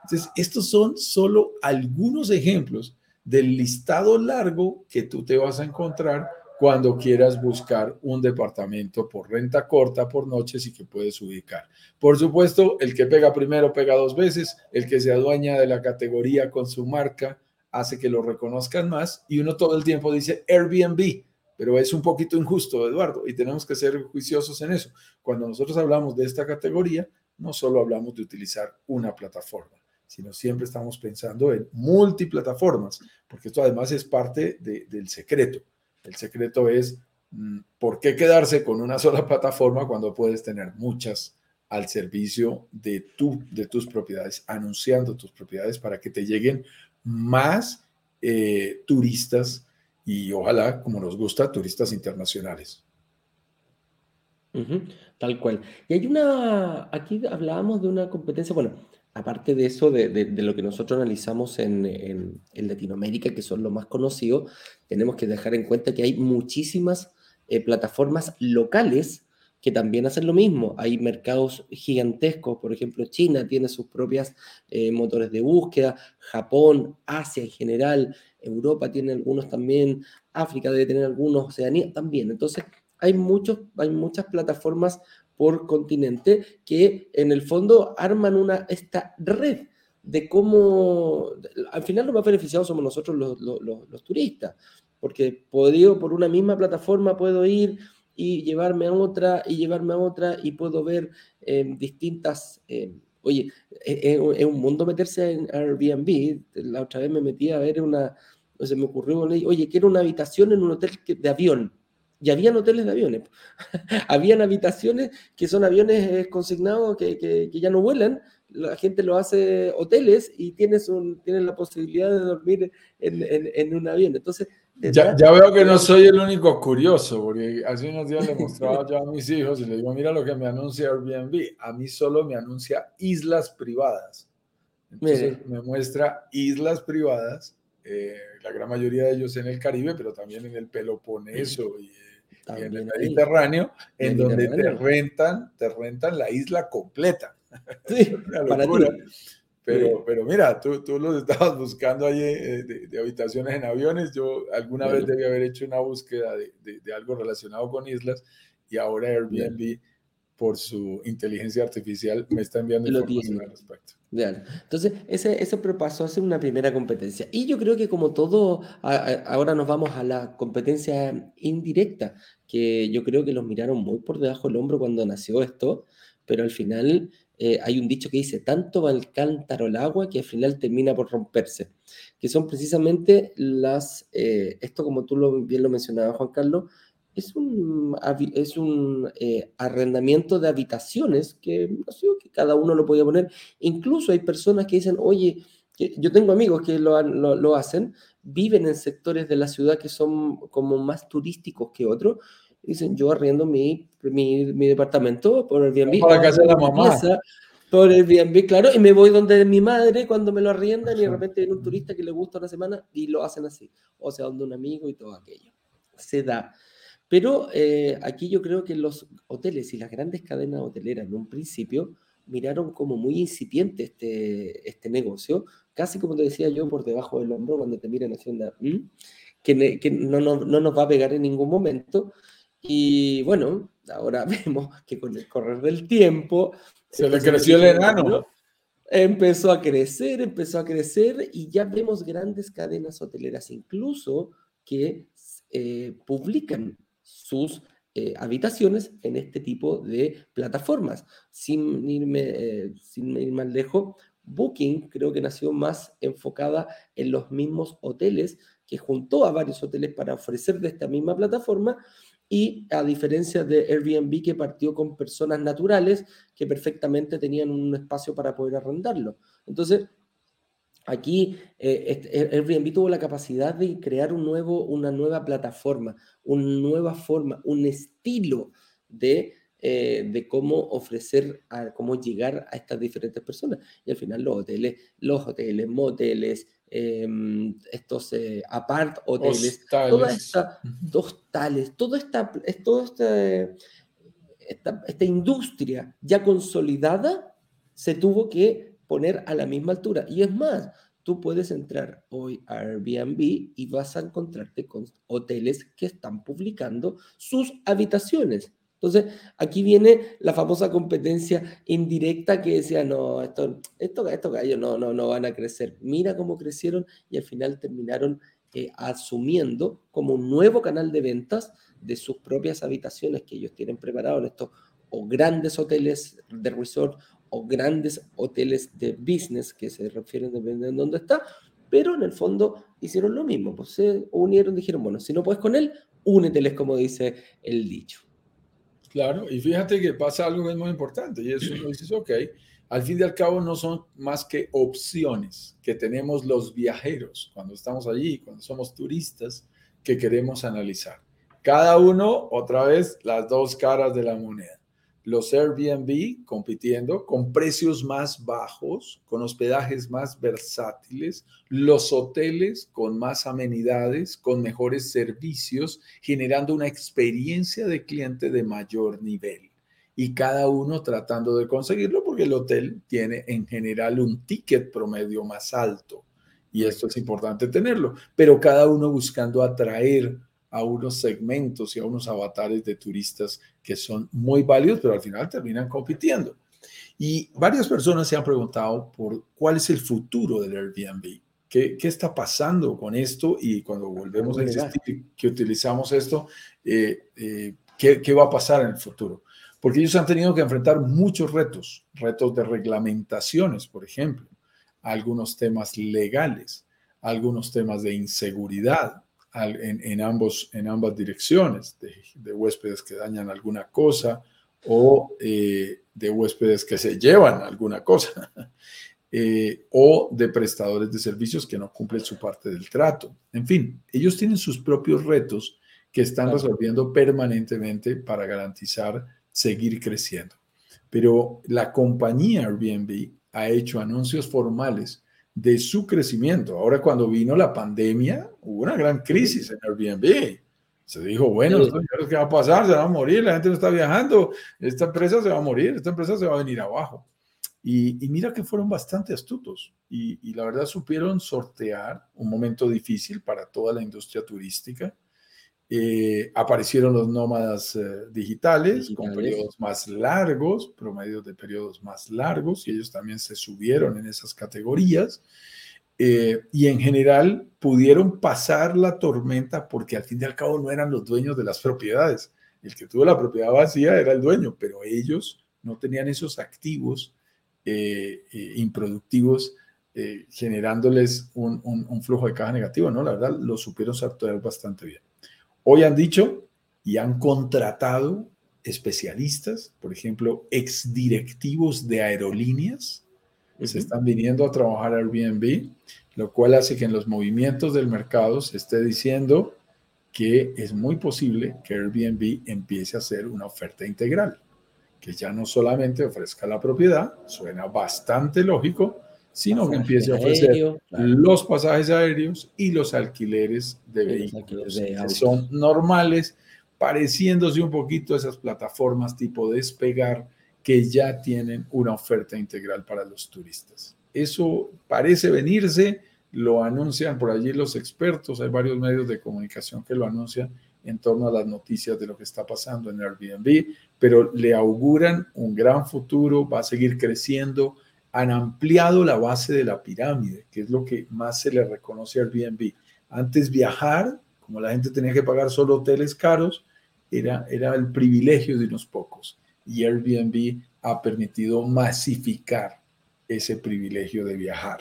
Entonces, estos son solo algunos ejemplos del listado largo que tú te vas a encontrar cuando quieras buscar un departamento por renta corta por noches y que puedes ubicar. Por supuesto, el que pega primero pega dos veces, el que se adueña de la categoría con su marca hace que lo reconozcan más y uno todo el tiempo dice Airbnb, pero es un poquito injusto, Eduardo, y tenemos que ser juiciosos en eso. Cuando nosotros hablamos de esta categoría, no solo hablamos de utilizar una plataforma, sino siempre estamos pensando en multiplataformas, porque esto además es parte del secreto. El secreto es mm, por qué quedarse con una sola plataforma cuando puedes tener muchas al servicio de, tu, de tus propiedades, anunciando tus propiedades para que te lleguen más eh, turistas y ojalá, como nos gusta, turistas internacionales. tal cual. Y hay una, aquí hablábamos de una competencia, bueno, aparte de eso, de, lo que nosotros analizamos en, Latinoamérica, que son los más conocidos, tenemos que dejar en cuenta que hay muchísimas eh, plataformas locales que también hacen lo mismo. Hay mercados gigantescos, por ejemplo, China tiene sus propias eh, motores de búsqueda, Japón, Asia en general, Europa tiene algunos también, África debe tener algunos, Oceanía también. Entonces, hay, muchos, hay muchas plataformas por continente que en el fondo arman una, esta red de cómo, al final los más beneficiados somos nosotros los, turistas, porque puedo, por una misma plataforma puedo ir y llevarme a otra y llevarme a otra y puedo ver eh, distintas... Eh, oye, es, un mundo meterse en Airbnb. La otra vez me metí a ver una, se me ocurrió, oye, quiero una habitación en un hotel de avión Y habían hoteles de aviones. habían habitaciones que son aviones eh, consignados que, que, ya no vuelan. La gente lo hace hoteles y tienes, un, tienes la posibilidad de dormir en, en, en un avión. Entonces, ya, ya, veo que no soy el único curioso, porque hace unos días le mostraba yo a mis hijos y les digo, mira lo que me anuncia Airbnb. A mí solo me anuncia islas privadas. Entonces me muestra islas privadas, eh, la gran mayoría de ellos en el Caribe, pero también en el Peloponeso y, en el Mediterráneo, en donde te rentan, te rentan la isla completa. Sí, para ti. Pero, pero mira, tú, tú los estabas buscando allí eh, de, habitaciones en aviones. Yo alguna vez debí haber hecho una búsqueda de, de, algo relacionado con islas y ahora Airbnb, por su inteligencia artificial, me está enviando información al respecto. Entonces, ese, ese pasó a ser una primera competencia. Y yo creo que como todo, ahora nos vamos a la competencia indirecta, que yo creo que los miraron muy por debajo del hombro cuando nació esto, pero al final eh, hay un dicho que dice, tanto va el cántaro al agua que al final termina por romperse, que son precisamente las, eh, esto como tú lo, bien lo mencionabas, Juan Carlos, es un, es un eh, arrendamiento de habitaciones que, que cada uno lo podía poner. Incluso hay personas que dicen, oye, yo tengo amigos que lo, lo, lo hacen, viven en sectores de la ciudad que son como más turísticos que otros, Dicen, yo arriendo mi, mi, mi departamento por el Airbnb. Para casa de la mamá. Por el Airbnb, claro, y me voy donde mi madre cuando me lo arriendan y de repente viene un turista que le gusta una semana y lo hacen así. O sea, donde un amigo y todo aquello. Se da. Pero eh, aquí yo creo que los hoteles y las grandes cadenas hoteleras en un principio miraron como muy incipiente este, este negocio, casi como te decía yo, por debajo del hombro cuando te miran haciendo, ¿Mm? que, que no, no, no, nos va a pegar en ningún momento, y bueno, ahora vemos que con el correr del tiempo... Se le creció el enano. Empezó a crecer, empezó a crecer y ya vemos grandes cadenas hoteleras incluso que eh, publican sus eh, habitaciones en este tipo de plataformas. Sin irme, eh, sin ir más lejos, Booking creo que nació más enfocada en los mismos hoteles, que juntó a varios hoteles para ofrecer de esta misma plataforma y a diferencia de Airbnb que partió con personas naturales que perfectamente tenían un espacio para poder arrendarlo. Entonces, aquí eh, Airbnb tuvo la capacidad de crear un nuevo, una nueva plataforma, una nueva forma, un estilo de, eh, de cómo ofrecer, cómo llegar a estas diferentes personas. Y al final los hoteles, los hoteles, moteles, Em, estos eh, apart hoteles, toda esta, tales, toda esta, toda esta, esta, esta, industria ya consolidada se tuvo que poner a la misma altura. Y es más, tú puedes entrar hoy a Airbnb y vas a encontrarte con hoteles que están publicando sus habitaciones. Entonces, aquí viene la famosa competencia indirecta que decía, no, esto, esto, esto gallos no, no, no van a crecer. Mira cómo crecieron y al final terminaron eh, asumiendo como un nuevo canal de ventas de sus propias habitaciones que ellos tienen preparados en estos o grandes hoteles de resort o grandes hoteles de business que se refieren dependiendo de dónde está, pero en el fondo hicieron lo mismo, pues se unieron, dijeron, bueno, si no puedes con él, úneteles como dice el dicho. Claro, y fíjate que pasa algo que es muy importante y eso uno dices, ok, al fin y al cabo no son más que opciones que tenemos los viajeros cuando estamos allí, cuando somos turistas, que queremos analizar. Cada uno, otra vez, las dos caras de la moneda los Airbnb compitiendo con precios más bajos, con hospedajes más versátiles, los hoteles con más amenidades, con mejores servicios, generando una experiencia de cliente de mayor nivel. Y cada uno tratando de conseguirlo porque el hotel tiene en general un ticket promedio más alto. Y esto es importante tenerlo, pero cada uno buscando atraer a unos segmentos y a unos avatares de turistas que son muy válidos, pero al final terminan compitiendo. Y varias personas se han preguntado por cuál es el futuro del Airbnb. ¿Qué, qué está pasando con esto? Y cuando volvemos a insistir que utilizamos esto, eh, eh, ¿qué, ¿qué va a pasar en el futuro? Porque ellos han tenido que enfrentar muchos retos, retos de reglamentaciones, por ejemplo, algunos temas legales, algunos temas de inseguridad, en, ambos, en ambas direcciones, de, huéspedes que dañan alguna cosa o eh, de huéspedes que se llevan alguna cosa, eh, o de prestadores de servicios que no cumplen su parte del trato. En fin, ellos tienen sus propios retos que están resolviendo permanentemente para garantizar seguir creciendo. Pero la compañía Airbnb ha hecho anuncios formales de su crecimiento. Ahora cuando vino la pandemia, hubo una gran crisis en Airbnb. Se dijo, bueno, ¿qué va a pasar? Se va a morir, la gente no está viajando, esta empresa se va a morir, esta empresa se va a venir abajo. Y, mira que fueron bastante astutos y, y, la verdad supieron sortear un momento difícil para toda la industria turística eh, aparecieron los nómadas eh, digitales, con periodos más largos, promedios de periodos más largos, y ellos también se subieron en esas categorías. Eh, y en general pudieron pasar la tormenta porque al fin y al cabo no eran los dueños de las propiedades. El que tuvo la propiedad vacía era el dueño, pero ellos no tenían esos activos improductivos generándoles un, un, flujo de caja negativo, ¿no? La verdad, lo supieron sortear bastante bien. Hoy han dicho y han contratado especialistas, por ejemplo, exdirectivos de aerolíneas, se están viniendo a trabajar a Airbnb, lo cual hace que en los movimientos del mercado se esté diciendo que es muy posible que Airbnb empiece a hacer una oferta integral, que ya no solamente ofrezca la propiedad, suena bastante lógico, sino que empiece a ofrecer los pasajes aéreos y los alquileres de vehículos. que son normales, pareciéndose un poquito a esas plataformas tipo despegar que ya tienen una oferta integral para los turistas. Eso parece venirse, lo anuncian por allí los expertos, hay varios medios de comunicación que lo anuncian en torno a las noticias de lo que está pasando en Airbnb, pero le auguran un gran futuro, va a seguir creciendo, han ampliado la base de la pirámide, que es lo que más se le reconoce al Airbnb. Antes viajar, como la gente tenía que pagar solo hoteles caros, era, era el privilegio de unos pocos. Y Airbnb ha permitido masificar ese privilegio de viajar.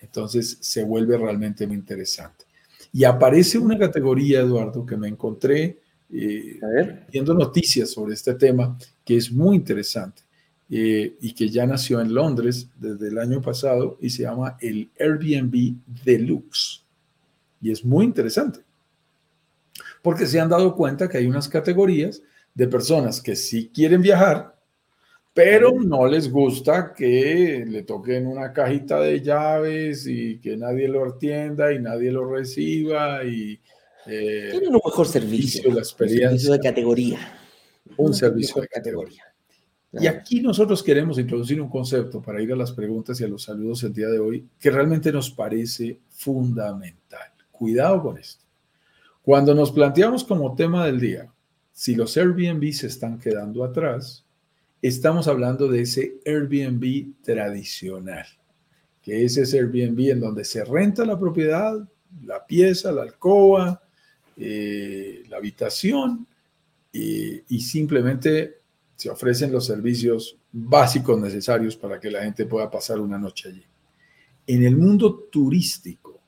Entonces se vuelve realmente muy interesante. Y aparece una categoría, Eduardo, que me encontré eh, viendo noticias sobre este tema, que es muy interesante. Eh, y que ya nació en Londres desde el año pasado y se llama el Airbnb Deluxe. Y es muy interesante, porque se han dado cuenta que hay unas categorías de personas que sí quieren viajar, pero no les gusta que le toquen una cajita de llaves y que nadie lo atienda y nadie lo reciba y... Eh, Tienen un mejor servicio, la experiencia, un servicio de categoría. Un servicio de categoría. Y aquí nosotros queremos introducir un concepto para ir a las preguntas y a los saludos el día de hoy que realmente nos parece fundamental. Cuidado con esto. Cuando nos planteamos como tema del día, si los Airbnb se están quedando atrás, estamos hablando de ese Airbnb tradicional, que es ese Airbnb en donde se renta la propiedad, la pieza, la alcoba, eh, la habitación, y simplemente se ofrecen los servicios básicos necesarios para que la gente pueda pasar una noche allí. En el mundo turístico,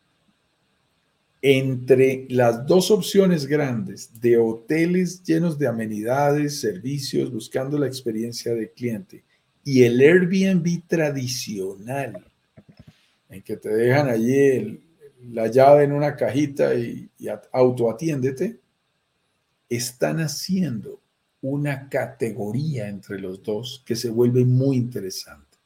entre las dos opciones grandes de hoteles llenos de amenidades, servicios, buscando la experiencia del cliente, y el Airbnb tradicional, en que te dejan allí la llave en una cajita y, y autoatiéndete, están haciendo una categoría entre los dos que se vuelve muy interesante,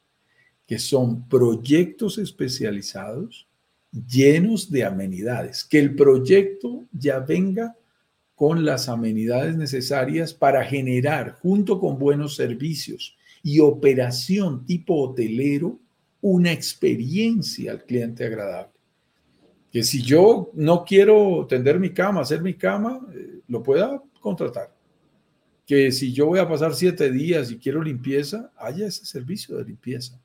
que son proyectos especializados llenos de amenidades, que el proyecto ya venga con las amenidades necesarias para generar, junto con buenos servicios y operación tipo hotelero, una experiencia al cliente agradable. Que si yo no quiero tender mi cama, hacer mi cama, eh, lo pueda contratar que si yo voy a pasar siete días y quiero limpieza, haya ese servicio de limpieza.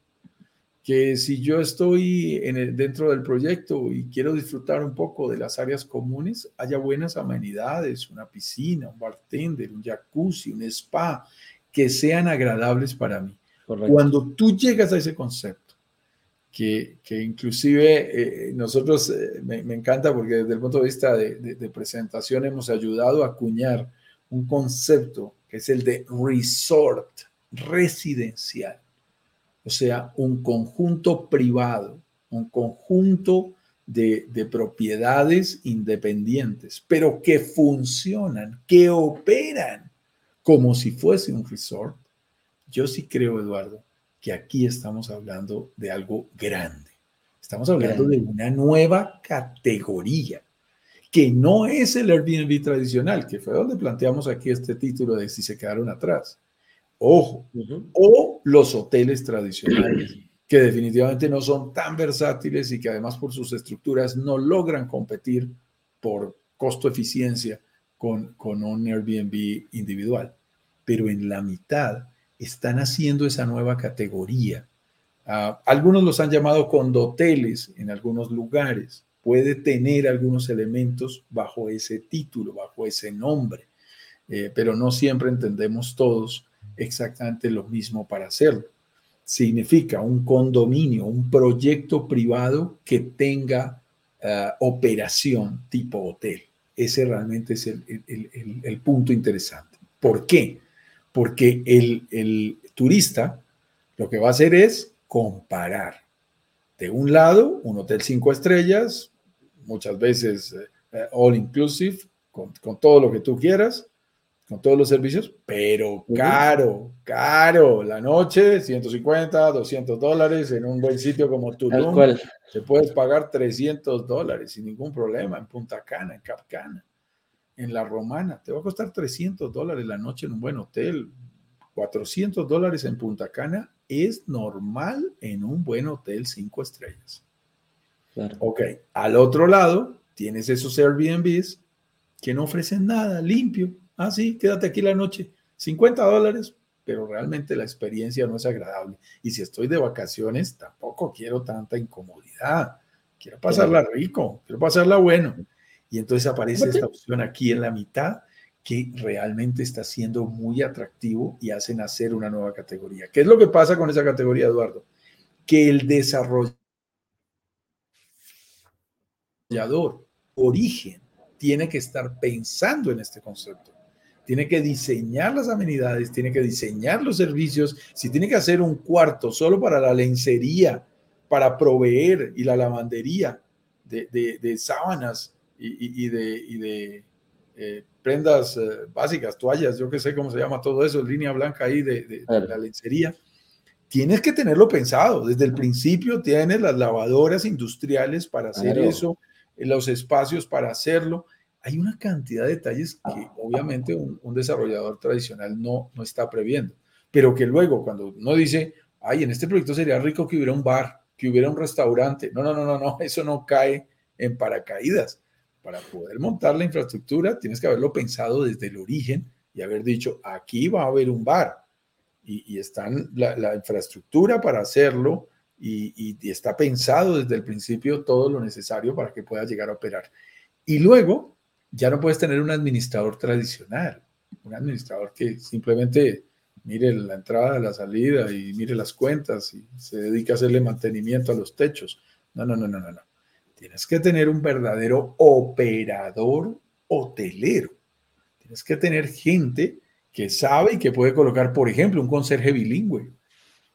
Que si yo estoy en el, dentro del proyecto y quiero disfrutar un poco de las áreas comunes, haya buenas amenidades, una piscina, un bartender, un jacuzzi, un spa, que sean agradables para mí. Cuando tú llegas a ese concepto que, que inclusive eh, nosotros, eh, me, me, encanta porque desde el punto de vista de, de, de, presentación hemos ayudado a acuñar un concepto que es el de resort residencial, o sea, un conjunto privado, un conjunto de, de, propiedades independientes, pero que funcionan, que operan como si fuese un resort. Yo sí creo, Eduardo, que aquí estamos hablando de algo grande. Estamos hablando grande. de una nueva categoría que no es el Airbnb tradicional, que fue donde planteamos aquí este título de si se quedaron atrás. Ojo, uh -huh. o los hoteles tradicionales, que definitivamente no son tan versátiles y que además por sus estructuras no logran competir por costo-eficiencia con, con un Airbnb individual. Pero en la mitad están haciendo esa nueva categoría. Uh, algunos los han llamado condoteles en algunos lugares. Puede tener algunos elementos bajo ese título, bajo ese nombre, eh, pero no siempre entendemos todos exactamente lo mismo para hacerlo. Significa un condominio, un proyecto privado que tenga uh, operación tipo hotel. Ese realmente es el, el, el, punto interesante. ¿Por qué? porque el, el, turista lo que va a hacer es comparar. De un lado, un hotel cinco estrellas, muchas veces eh, all inclusive, con, con, todo lo que tú quieras, con todos los servicios, pero caro, caro. La noche, 150, 200 dólares en un buen sitio como Tulum. Te puedes pagar 300 dólares sin ningún problema en Punta Cana, en Cap Cana en la romana, te va a costar 300 dólares la noche en un buen hotel, 400 dólares en Punta Cana es normal en un buen hotel cinco estrellas. Claro. Ok, al otro lado tienes esos Airbnbs que no ofrecen nada, limpio. Ah, sí, quédate aquí la noche, 50 dólares, pero realmente la experiencia no es agradable. Y si estoy de vacaciones, tampoco quiero tanta incomodidad. Quiero pasarla rico, quiero pasarla bueno. Y entonces aparece esta opción aquí en la mitad que realmente está siendo muy atractivo y hace nacer una nueva categoría. ¿Qué es lo que pasa con esa categoría, Eduardo? Que el desarrollador, origen, tiene que estar pensando en este concepto. Tiene que diseñar las amenidades, tiene que diseñar los servicios. Si tiene que hacer un cuarto solo para la lencería, para proveer y la lavandería de, sábanas, y, y, de, y de eh, prendas eh, básicas, toallas, yo que sé cómo se llama todo eso, línea blanca ahí de, de, de, la lencería. Tienes que tenerlo pensado. Desde el principio tienes las lavadoras industriales para hacer claro. eso, los espacios para hacerlo. Hay una cantidad de detalles que obviamente un, un, desarrollador tradicional no, no está previendo, pero que luego cuando uno dice, ay, en este proyecto sería rico que hubiera un bar, que hubiera un restaurante. No, no, no, no, no, eso no cae en paracaídas para poder montar la infraestructura, tienes que haberlo pensado desde el origen y haber dicho, aquí va a haber un bar y, y están la, infraestructura para hacerlo y, y, y, está pensado desde el principio todo lo necesario para que pueda llegar a operar. Y luego ya no puedes tener un administrador tradicional, un administrador que simplemente mire la entrada, la salida y mire las cuentas y se dedica a hacerle mantenimiento a los techos. No, no, no, no, no. no Tienes que tener un verdadero operador hotelero. Tienes que tener gente que sabe y que puede colocar, por ejemplo, un conserje bilingüe,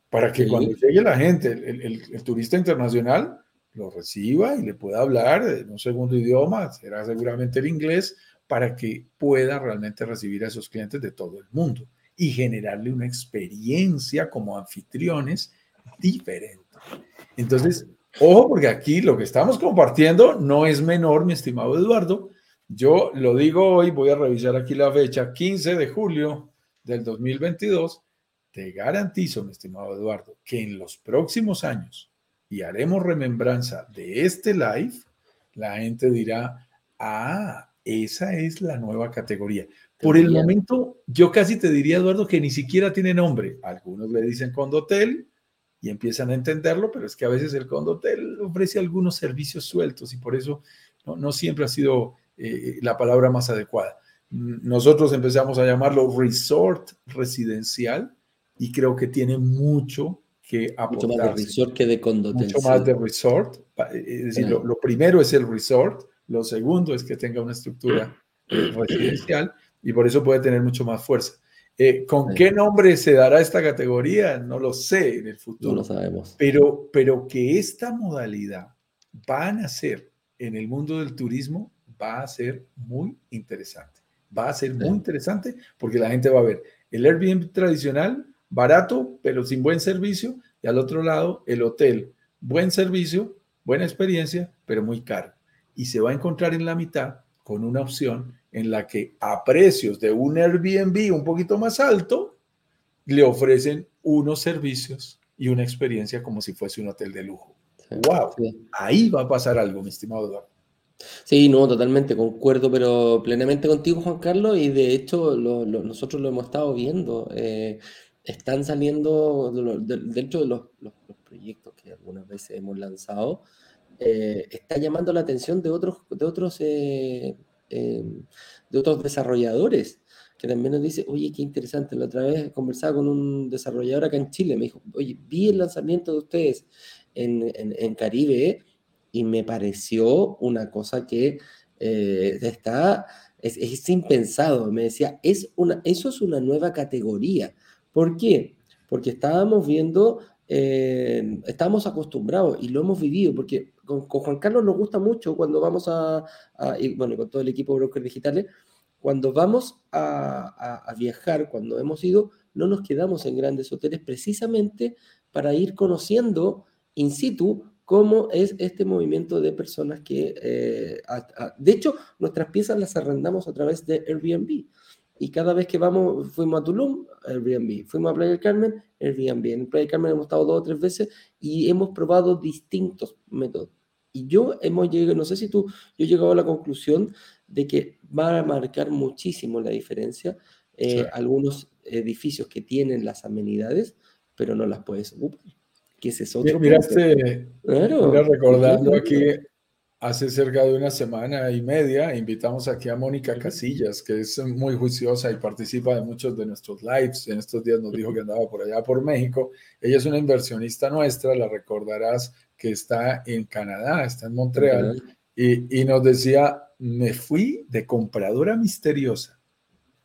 para que sí. cuando llegue la gente, el, el, el, turista internacional, lo reciba y le pueda hablar en un segundo idioma, será seguramente el inglés, para que pueda realmente recibir a esos clientes de todo el mundo y generarle una experiencia como anfitriones diferente. Entonces, Ojo, porque aquí lo que estamos compartiendo no es menor, mi estimado Eduardo. Yo lo digo hoy, voy a revisar aquí la fecha, 15 de julio del 2022. Te garantizo, mi estimado Eduardo, que en los próximos años, y haremos remembranza de este live, la gente dirá, ah, esa es la nueva categoría. Por el momento, yo casi te diría, Eduardo, que ni siquiera tiene nombre. Algunos le dicen condotel, y empiezan a entenderlo, pero es que a veces el condotel ofrece algunos servicios sueltos y por eso no, no siempre ha sido eh, la palabra más adecuada. Nosotros empezamos a llamarlo resort residencial y creo que tiene mucho que aportar. Mucho más de resort que de condotel. Mucho más de resort. Es decir, lo, primero es el resort, lo segundo es que tenga una estructura eh, residencial y por eso puede tener mucho más fuerza. Eh, ¿Con qué nombre se dará esta categoría? No lo sé en el futuro. No lo sabemos. Pero, pero que esta modalidad va a nacer en el mundo del turismo va a ser muy interesante. Va a ser muy interesante porque la gente va a ver el Airbnb tradicional, barato, pero sin buen servicio, y al otro lado el hotel, buen servicio, buena experiencia, pero muy caro. Y se va a encontrar en la mitad con una opción en la que a precios de un Airbnb un poquito más alto, le ofrecen unos servicios y una experiencia como si fuese un hotel de lujo. ¡Wow! Ahí va a pasar algo, mi estimado Eduardo. Sí, no, totalmente, concuerdo, pero plenamente contigo, Juan Carlos, y de hecho nosotros lo hemos estado viendo. Eh, están saliendo dentro de los, proyectos que algunas veces hemos lanzado, eh, está llamando la atención de otros, de otros, eh, de otros desarrolladores que también nos dice, oye, qué interesante, la otra vez conversaba con un desarrollador acá en Chile, me dijo, oye, vi el lanzamiento de ustedes en, en Caribe y me pareció una cosa que eh, está, es, impensado. Me decía, es una, eso es una nueva categoría. ¿Por qué? Porque estábamos viendo, eh, estábamos acostumbrados y lo hemos vivido, porque con, Juan Carlos nos gusta mucho cuando vamos a, y bueno, con todo el equipo de brokers digitales, cuando vamos a, a, viajar, cuando hemos ido, no nos quedamos en grandes hoteles precisamente para ir conociendo in situ cómo es este movimiento de personas que, eh, de hecho, nuestras piezas las arrendamos a través de Airbnb. Y cada vez que vamos, fuimos a Tulum, Airbnb, fuimos a Playa del Carmen, Airbnb. En Playa del Carmen hemos estado dos o tres veces y hemos probado distintos métodos. Y yo hemos llegado, no sé si tú, yo he llegado a la conclusión de que va a marcar muchísimo la diferencia eh, algunos edificios que tienen las amenidades, pero no las puedes ocupar que ese es otro Miraste, mira, recordando aquí, hace cerca de una semana y media, invitamos aquí a Mónica Casillas, que es muy juiciosa y participa de muchos de nuestros lives. En estos días nos dijo que andaba por allá por México. Ella es una inversionista nuestra, la recordarás que está en Canadá, está en Montreal, y, y nos decía, me fui de compradora misteriosa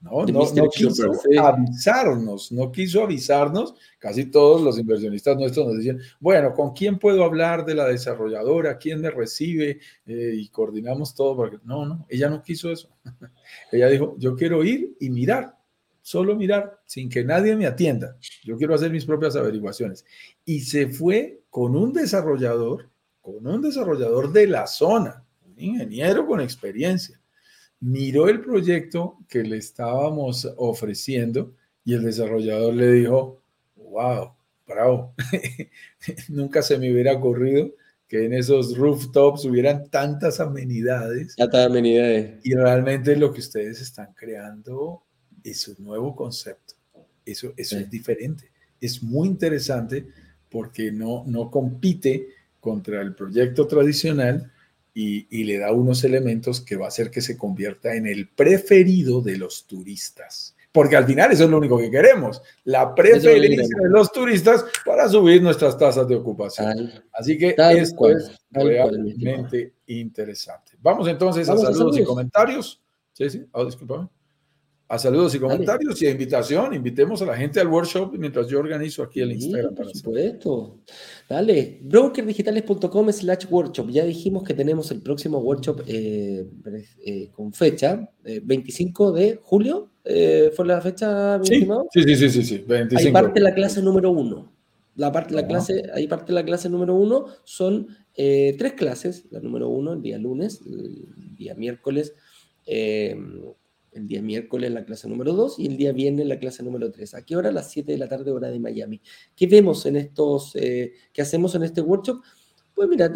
no, no, quiso avisarnos, no quiso avisarnos. Casi todos los inversionistas nuestros nos decían, bueno, ¿con quién puedo hablar de la desarrolladora? ¿Quién me recibe? Eh, y coordinamos todo. Porque... No, no, ella no quiso eso. ella dijo, yo quiero ir y mirar, solo mirar, sin que nadie me atienda. Yo quiero hacer mis propias averiguaciones. Y se fue con un desarrollador, con un desarrollador de la zona, un ingeniero con experiencia miró el proyecto que le estábamos ofreciendo y el desarrollador le dijo, wow, bravo, nunca se me hubiera ocurrido que en esos rooftops hubieran tantas amenidades. Tantas amenidades. Y realmente lo que ustedes están creando es un nuevo concepto. Eso, eso es diferente. Es muy interesante porque no, no compite contra el proyecto tradicional, y, le da unos elementos que va a hacer que se convierta en el preferido de los turistas. Porque al final eso es lo único que queremos, la preferencia de los turistas para subir nuestras tasas de ocupación. Así que esto es realmente interesante. Vamos entonces a saludos y comentarios. Sí, sí, oh, discúlpame a saludos y comentarios y a invitación. Invitemos a la gente al workshop mientras yo organizo aquí el Instagram. por supuesto. Dale, brokerdigitales.com slash workshop. Ya dijimos que tenemos el próximo workshop eh, eh, con fecha, 25 eh, de julio. ¿Fue la fecha, mi sí, Sí, sí, sí, sí, 25. Ahí parte la clase número uno. La parte, la clase, ahí parte la clase número uno. Son tres clases. La número uno, el día lunes, el día miércoles el día miércoles la clase número 2 y el día viernes la clase número 3. ¿A qué hora? A las 7 de la tarde, hora de Miami. ¿Qué vemos en estos, eh, qué hacemos en este workshop? Pues mira,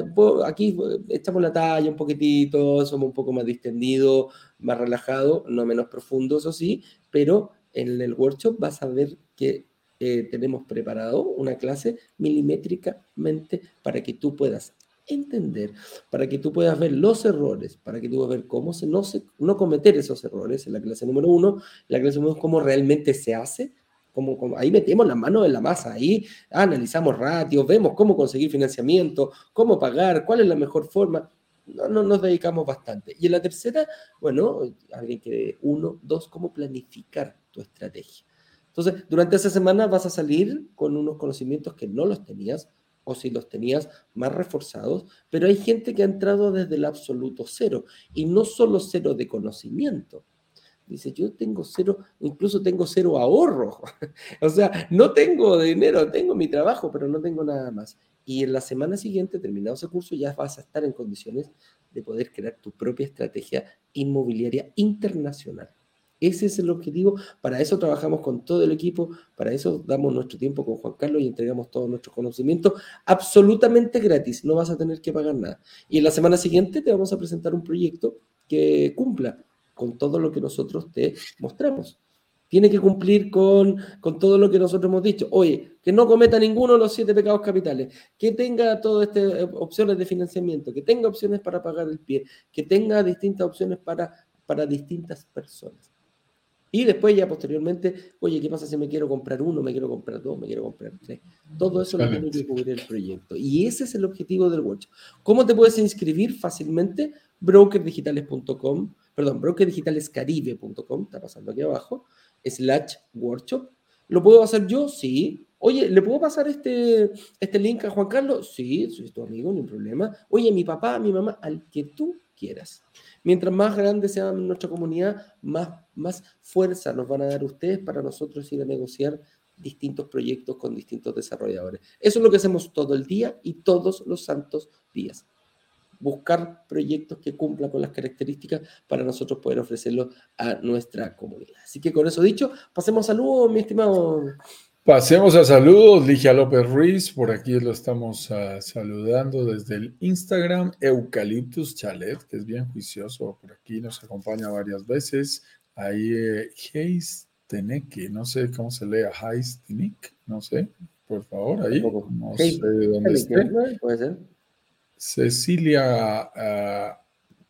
aquí echamos la talla un poquitito, somos un poco más distendidos, más relajados, no menos profundos, eso sí, pero en el workshop vas a ver que eh, tenemos preparado una clase milimétricamente para que tú puedas entender, para que tú puedas ver los errores, para que tú puedas ver cómo no, se, no cometer esos errores en la clase número uno, la clase número dos, cómo realmente se hace Como, ahí metemos las manos en la masa, ahí analizamos ratios, vemos cómo conseguir financiamiento, cómo pagar, cuál es la mejor forma. No, no, nos dedicamos bastante. Y en la tercera, bueno, alguien que, uno, dos, cómo planificar tu estrategia. Entonces, durante esa semana vas a salir con unos conocimientos que no los tenías, o si los tenías más reforzados, pero hay gente que ha entrado desde el absoluto cero, y no solo cero de conocimiento. Dice, yo tengo cero, incluso tengo cero ahorro. o sea, no tengo dinero, tengo mi trabajo, pero no tengo nada más. Y en la semana siguiente, terminado ese curso, ya vas a estar en condiciones de poder crear tu propia estrategia inmobiliaria internacional. Ese es el objetivo, para eso trabajamos con todo el equipo, para eso damos nuestro tiempo con Juan Carlos y entregamos todos nuestros conocimientos absolutamente gratis, no vas a tener que pagar nada. Y en la semana siguiente te vamos a presentar un proyecto que cumpla con todo lo que nosotros te mostramos. Tiene que cumplir con, todo lo que nosotros hemos dicho. Oye, que no cometa ninguno de los siete pecados capitales, que tenga todas estas eh, opciones de financiamiento, que tenga opciones para pagar el pie, que tenga distintas opciones para distintas personas. Y después ya posteriormente, oye, ¿qué pasa si me quiero comprar uno, me quiero comprar dos, me quiero comprar tres? Todo eso lo tiene que cubrir el proyecto. Y ese es el objetivo del workshop. ¿Cómo te puedes inscribir fácilmente? Brokerdigitales.com, perdón, brokerdigitalescaribe.com, está pasando aquí abajo, slash workshop. ¿Lo puedo hacer yo? Sí. Oye, ¿le puedo pasar este, este link a Juan Carlos? Sí, soy tu amigo, no hay problema. Oye, mi papá, mi mamá, al que tú quieras. Mientras más grande sea nuestra comunidad, más, más fuerza nos van a dar ustedes para nosotros ir a negociar distintos proyectos con distintos desarrolladores. Eso es lo que hacemos todo el día y todos los santos días. Buscar proyectos que cumplan con las características para nosotros poder ofrecerlos a nuestra comunidad. Así que con eso dicho, pasemos saludos, mi estimado Pasemos a saludos, Ligia López Ruiz, por aquí lo estamos uh, saludando desde el Instagram, Eucaliptus Chalet, que es bien juicioso, por aquí nos acompaña varias veces. Ahí, eh, no sé cómo se lee, Heis Tenek, no sé, por favor, ahí, no sé de dónde esté. Puede ser. Cecilia uh,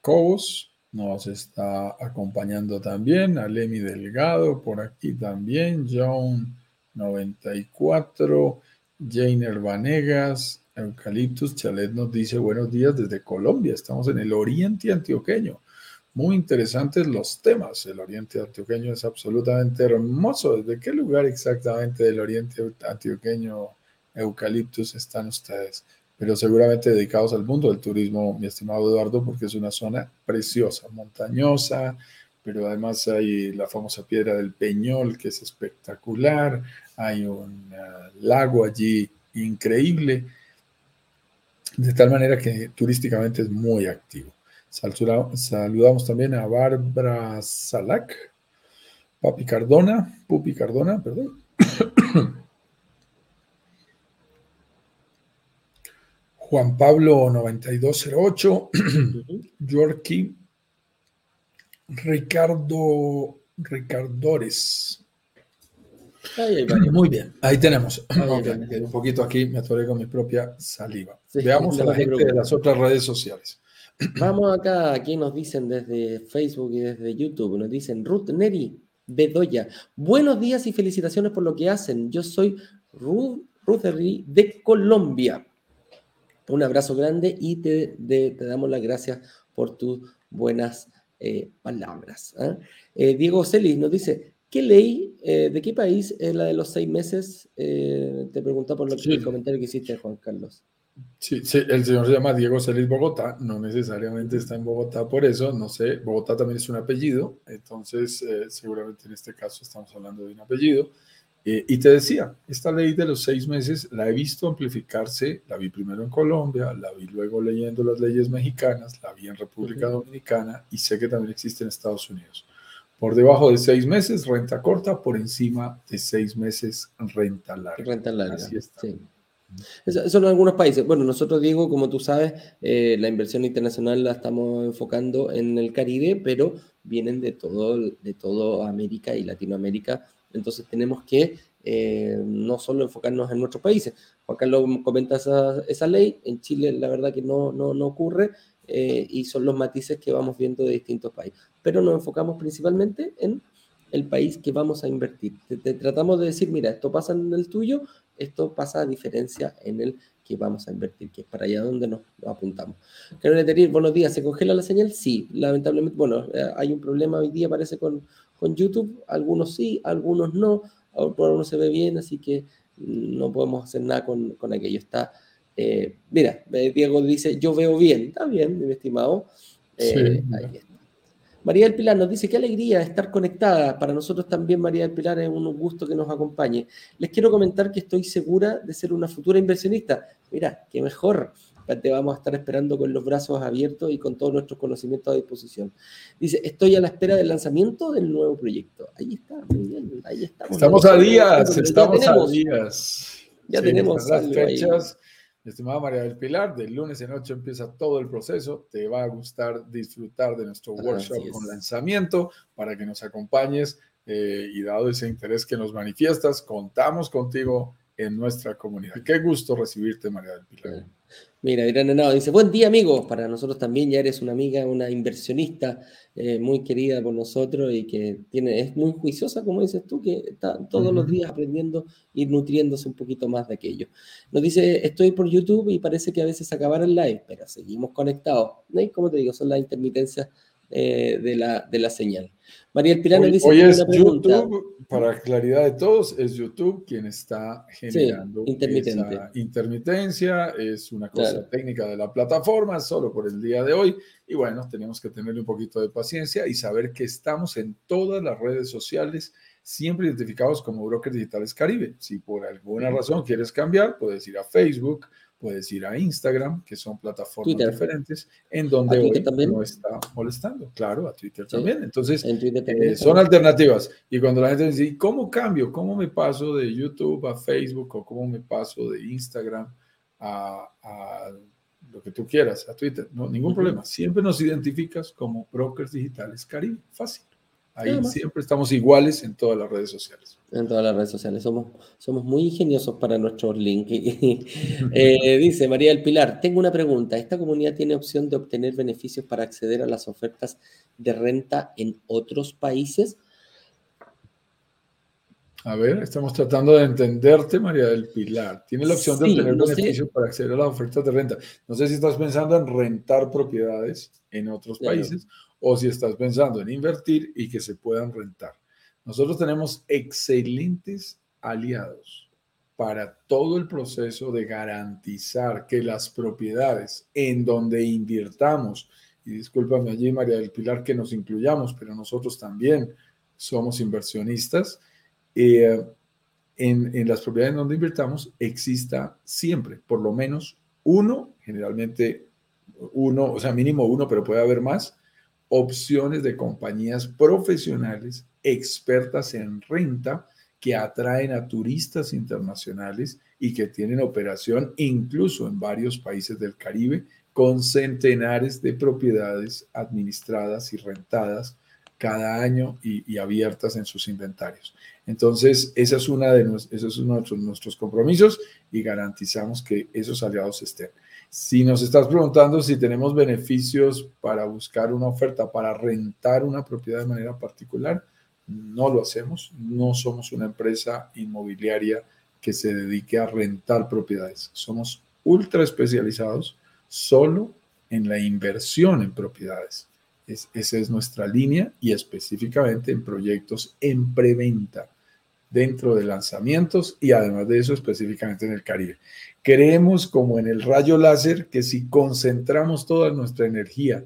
Cobos nos está acompañando también, Alemi Delgado, por aquí también, John. 94. Jainer Vanegas, Eucaliptus Chalet nos dice buenos días desde Colombia. Estamos en el oriente antioqueño. Muy interesantes los temas. El oriente antioqueño es absolutamente hermoso. ¿Desde qué lugar exactamente del oriente antioqueño Eucaliptus están ustedes? Pero seguramente dedicados al mundo del turismo, mi estimado Eduardo, porque es una zona preciosa, montañosa, pero además hay la famosa piedra del Peñol, que es espectacular, hay un uh, lago allí increíble, de tal manera que turísticamente es muy activo. Saludamos también a Bárbara Salac, Papi Cardona, Pupi Cardona, perdón. Juan Pablo 9208, Yorkie, Ricardo Ricardores, muy bien, ahí tenemos. un poquito aquí, me atoré con mi propia saliva. Veamos a la gente de las otras redes sociales. Vamos acá, aquí nos dicen desde Facebook y desde YouTube, nos dicen Ruth Neri Bedoya. Buenos días y felicitaciones por lo que hacen. Yo soy Ruth, Ruth Neri de Colombia. Un abrazo grande y te, damos las gracias por tus buenas eh, palabras. ¿ah? Eh, Diego Celis nos dice, ¿Qué ley, eh, de qué país es la de los seis meses? Eh, te preguntaba por lo que, el comentario que hiciste, Juan Carlos. Sí, sí, el señor se llama Diego Celis Bogotá, no necesariamente está en Bogotá por eso, no sé, Bogotá también es un apellido, entonces eh, seguramente en este caso estamos hablando de un apellido. y te decía, esta ley de los seis meses la he visto amplificarse, la vi primero en Colombia, la vi luego leyendo las leyes mexicanas, la vi en República Dominicana y sé que también existe en Estados Unidos. Por debajo de seis meses, renta corta, por encima de seis meses, renta larga. Renta larga, sí. son algunos países. Bueno, nosotros, Diego, como tú sabes, eh, la inversión internacional la estamos enfocando en el Caribe, pero vienen de todo, de todo América y Latinoamérica. Entonces tenemos que eh, no solo enfocarnos en nuestros países. Juan Carlos comenta esa, esa, ley, en Chile la verdad que no, no, no ocurre, eh, y son los matices que vamos viendo de distintos países. Pero nos enfocamos principalmente en el país que vamos a invertir. Te, tratamos de decir, mira, esto pasa en el tuyo, esto pasa a diferencia en el que vamos a invertir, que es para allá donde nos, apuntamos. Quiero decir, buenos días, ¿se congela la señal? Sí, lamentablemente, bueno, eh, hay un problema hoy día, parece, con, con YouTube, algunos sí, algunos no, por uno se ve bien, así que no podemos hacer nada con, con aquello. Está, eh, mira, eh, Diego dice, yo veo bien, está bien, mi estimado. ahí está. María del Pilar nos dice, qué alegría estar conectada. Para nosotros también, María del Pilar, es un gusto que nos acompañe. Les quiero comentar que estoy segura de ser una futura inversionista. Mira, qué mejor. Te vamos a estar esperando con los brazos abiertos y con todos nuestros conocimientos a disposición. Dice, estoy a la espera del lanzamiento del nuevo proyecto. Ahí está, muy bien, ahí estamos. Estamos a días, estamos a días. Ya tenemos las fechas. Estimada María del Pilar, del lunes en noche empieza todo el proceso. Te va a gustar disfrutar de nuestro workshop con lanzamiento para que nos acompañes eh, y dado ese interés que nos manifiestas, contamos contigo en nuestra comunidad. Qué gusto recibirte, María del Pilar. Mira, Irán Henao dice, buen día amigos, para nosotros también ya eres una amiga, una inversionista eh, muy querida por nosotros y que tiene, es muy juiciosa, como dices tú, que está todos los días aprendiendo y nutriéndose un poquito más de aquello. Nos dice, estoy por YouTube y parece que a veces acabar el live, pero seguimos conectados. ¿no? Como te digo, son las intermitencias eh, de, la, de la señal. María El Pilar dice... Hoy es YouTube, para claridad de todos, es YouTube quien está generando esa intermitencia. Es una cosa técnica de la plataforma, solo por el día de hoy. Y bueno, tenemos que tenerle un poquito de paciencia y saber que estamos en todas las redes sociales, siempre identificados como Brokers Digitales Caribe. Si por alguna razón quieres cambiar, puedes ir a Facebook, puedes ir a Instagram, que son plataformas diferentes, en donde hoy también? no está molestando. Claro, a Twitter también. Entonces, eh, son alternativas. Y cuando la gente dice, ¿cómo cambio? ¿Cómo me paso de YouTube a Facebook o cómo me paso de Instagram a, lo que tú quieras, a Twitter? No, ningún problema. Siempre nos identificas como brokers digitales Caribe. Fácil. Ahí siempre estamos iguales en todas las redes sociales. En todas las redes sociales. Somos, somos muy ingeniosos para nuestros links. Eh, dice María del Pilar, tengo una pregunta. ¿Esta comunidad tiene opción de obtener beneficios para acceder a las ofertas de renta en otros países? A ver, estamos tratando de entenderte, María del Pilar. Tiene la opción de obtener beneficios para acceder a las ofertas de renta. No sé si estás pensando en rentar propiedades en otros países o si estás pensando en invertir y que se puedan rentar. Nosotros tenemos excelentes aliados para todo el proceso de garantizar que las propiedades en donde invirtamos, y discúlpame allí María del Pilar que nos incluyamos, pero nosotros también somos inversionistas, eh, en, en las propiedades en donde invirtamos exista siempre por lo menos uno, generalmente uno, o sea, mínimo uno, pero puede haber más, opciones de compañías profesionales expertas en renta que atraen a turistas internacionales y que tienen operación incluso en varios países del Caribe con centenares de propiedades administradas y rentadas cada año y, abiertas en sus inventarios. Entonces, esa es una de nuestros compromisos y garantizamos que esos aliados estén. Si nos estás preguntando si tenemos beneficios para buscar una oferta, para rentar una propiedad de manera particular, no lo hacemos. No somos una empresa inmobiliaria que se dedique a rentar propiedades. Somos ultra especializados solo en la inversión en propiedades. esa es nuestra línea y específicamente en proyectos en preventa dentro de lanzamientos y además de eso específicamente en el Caribe. Creemos como en el rayo láser que si concentramos toda nuestra energía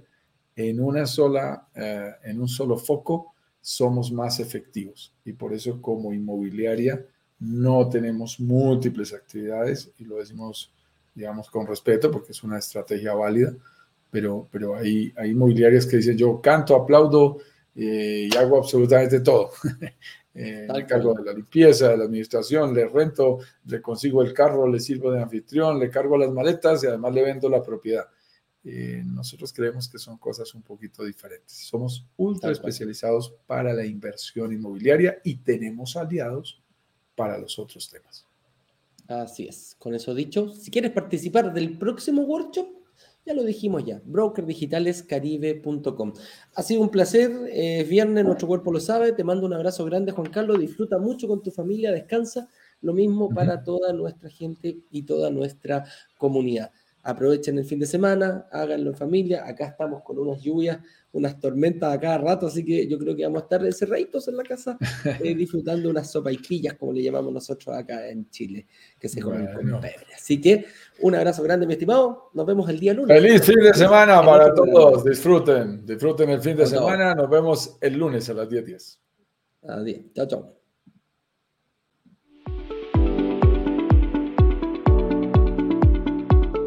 en una sola, eh, en un solo foco, somos más efectivos. Y por eso como inmobiliaria no tenemos múltiples actividades y lo decimos, digamos, con respeto porque es una estrategia válida, pero, pero hay, hay inmobiliarias que dicen yo canto, aplaudo eh, y hago absolutamente todo. eh, me cargo de la limpieza, de la administración, le rento, le consigo el carro, le sirvo de anfitrión, le cargo las maletas y además le vendo la propiedad. Eh, nosotros creemos que son cosas un poquito diferentes. Somos ultra especializados para la inversión inmobiliaria y tenemos aliados para los otros temas. Así es. Con eso dicho, si quieres participar del próximo workshop, Ya lo dijimos ya, brokerdigitalescaribe.com. Ha sido un placer, eh, viernes, nuestro cuerpo lo sabe, te mando un abrazo grande Juan Carlos, disfruta mucho con tu familia, descansa, lo mismo para toda nuestra gente y toda nuestra comunidad. Aprovechen el fin de semana, háganlo en familia, acá estamos con unas lluvias unas tormentas a cada rato, así que yo creo que vamos a estar encerraditos en la casa eh, disfrutando unas sopaipillas, como le llamamos nosotros acá en Chile, que se comen con pebre. Así que un abrazo grande, mi estimado. Nos vemos el día lunes. Feliz fin de semana para todos. Disfruten, disfruten el fin de semana. Nos vemos el lunes a las 10:10. 10. Adiós. Chao, chao.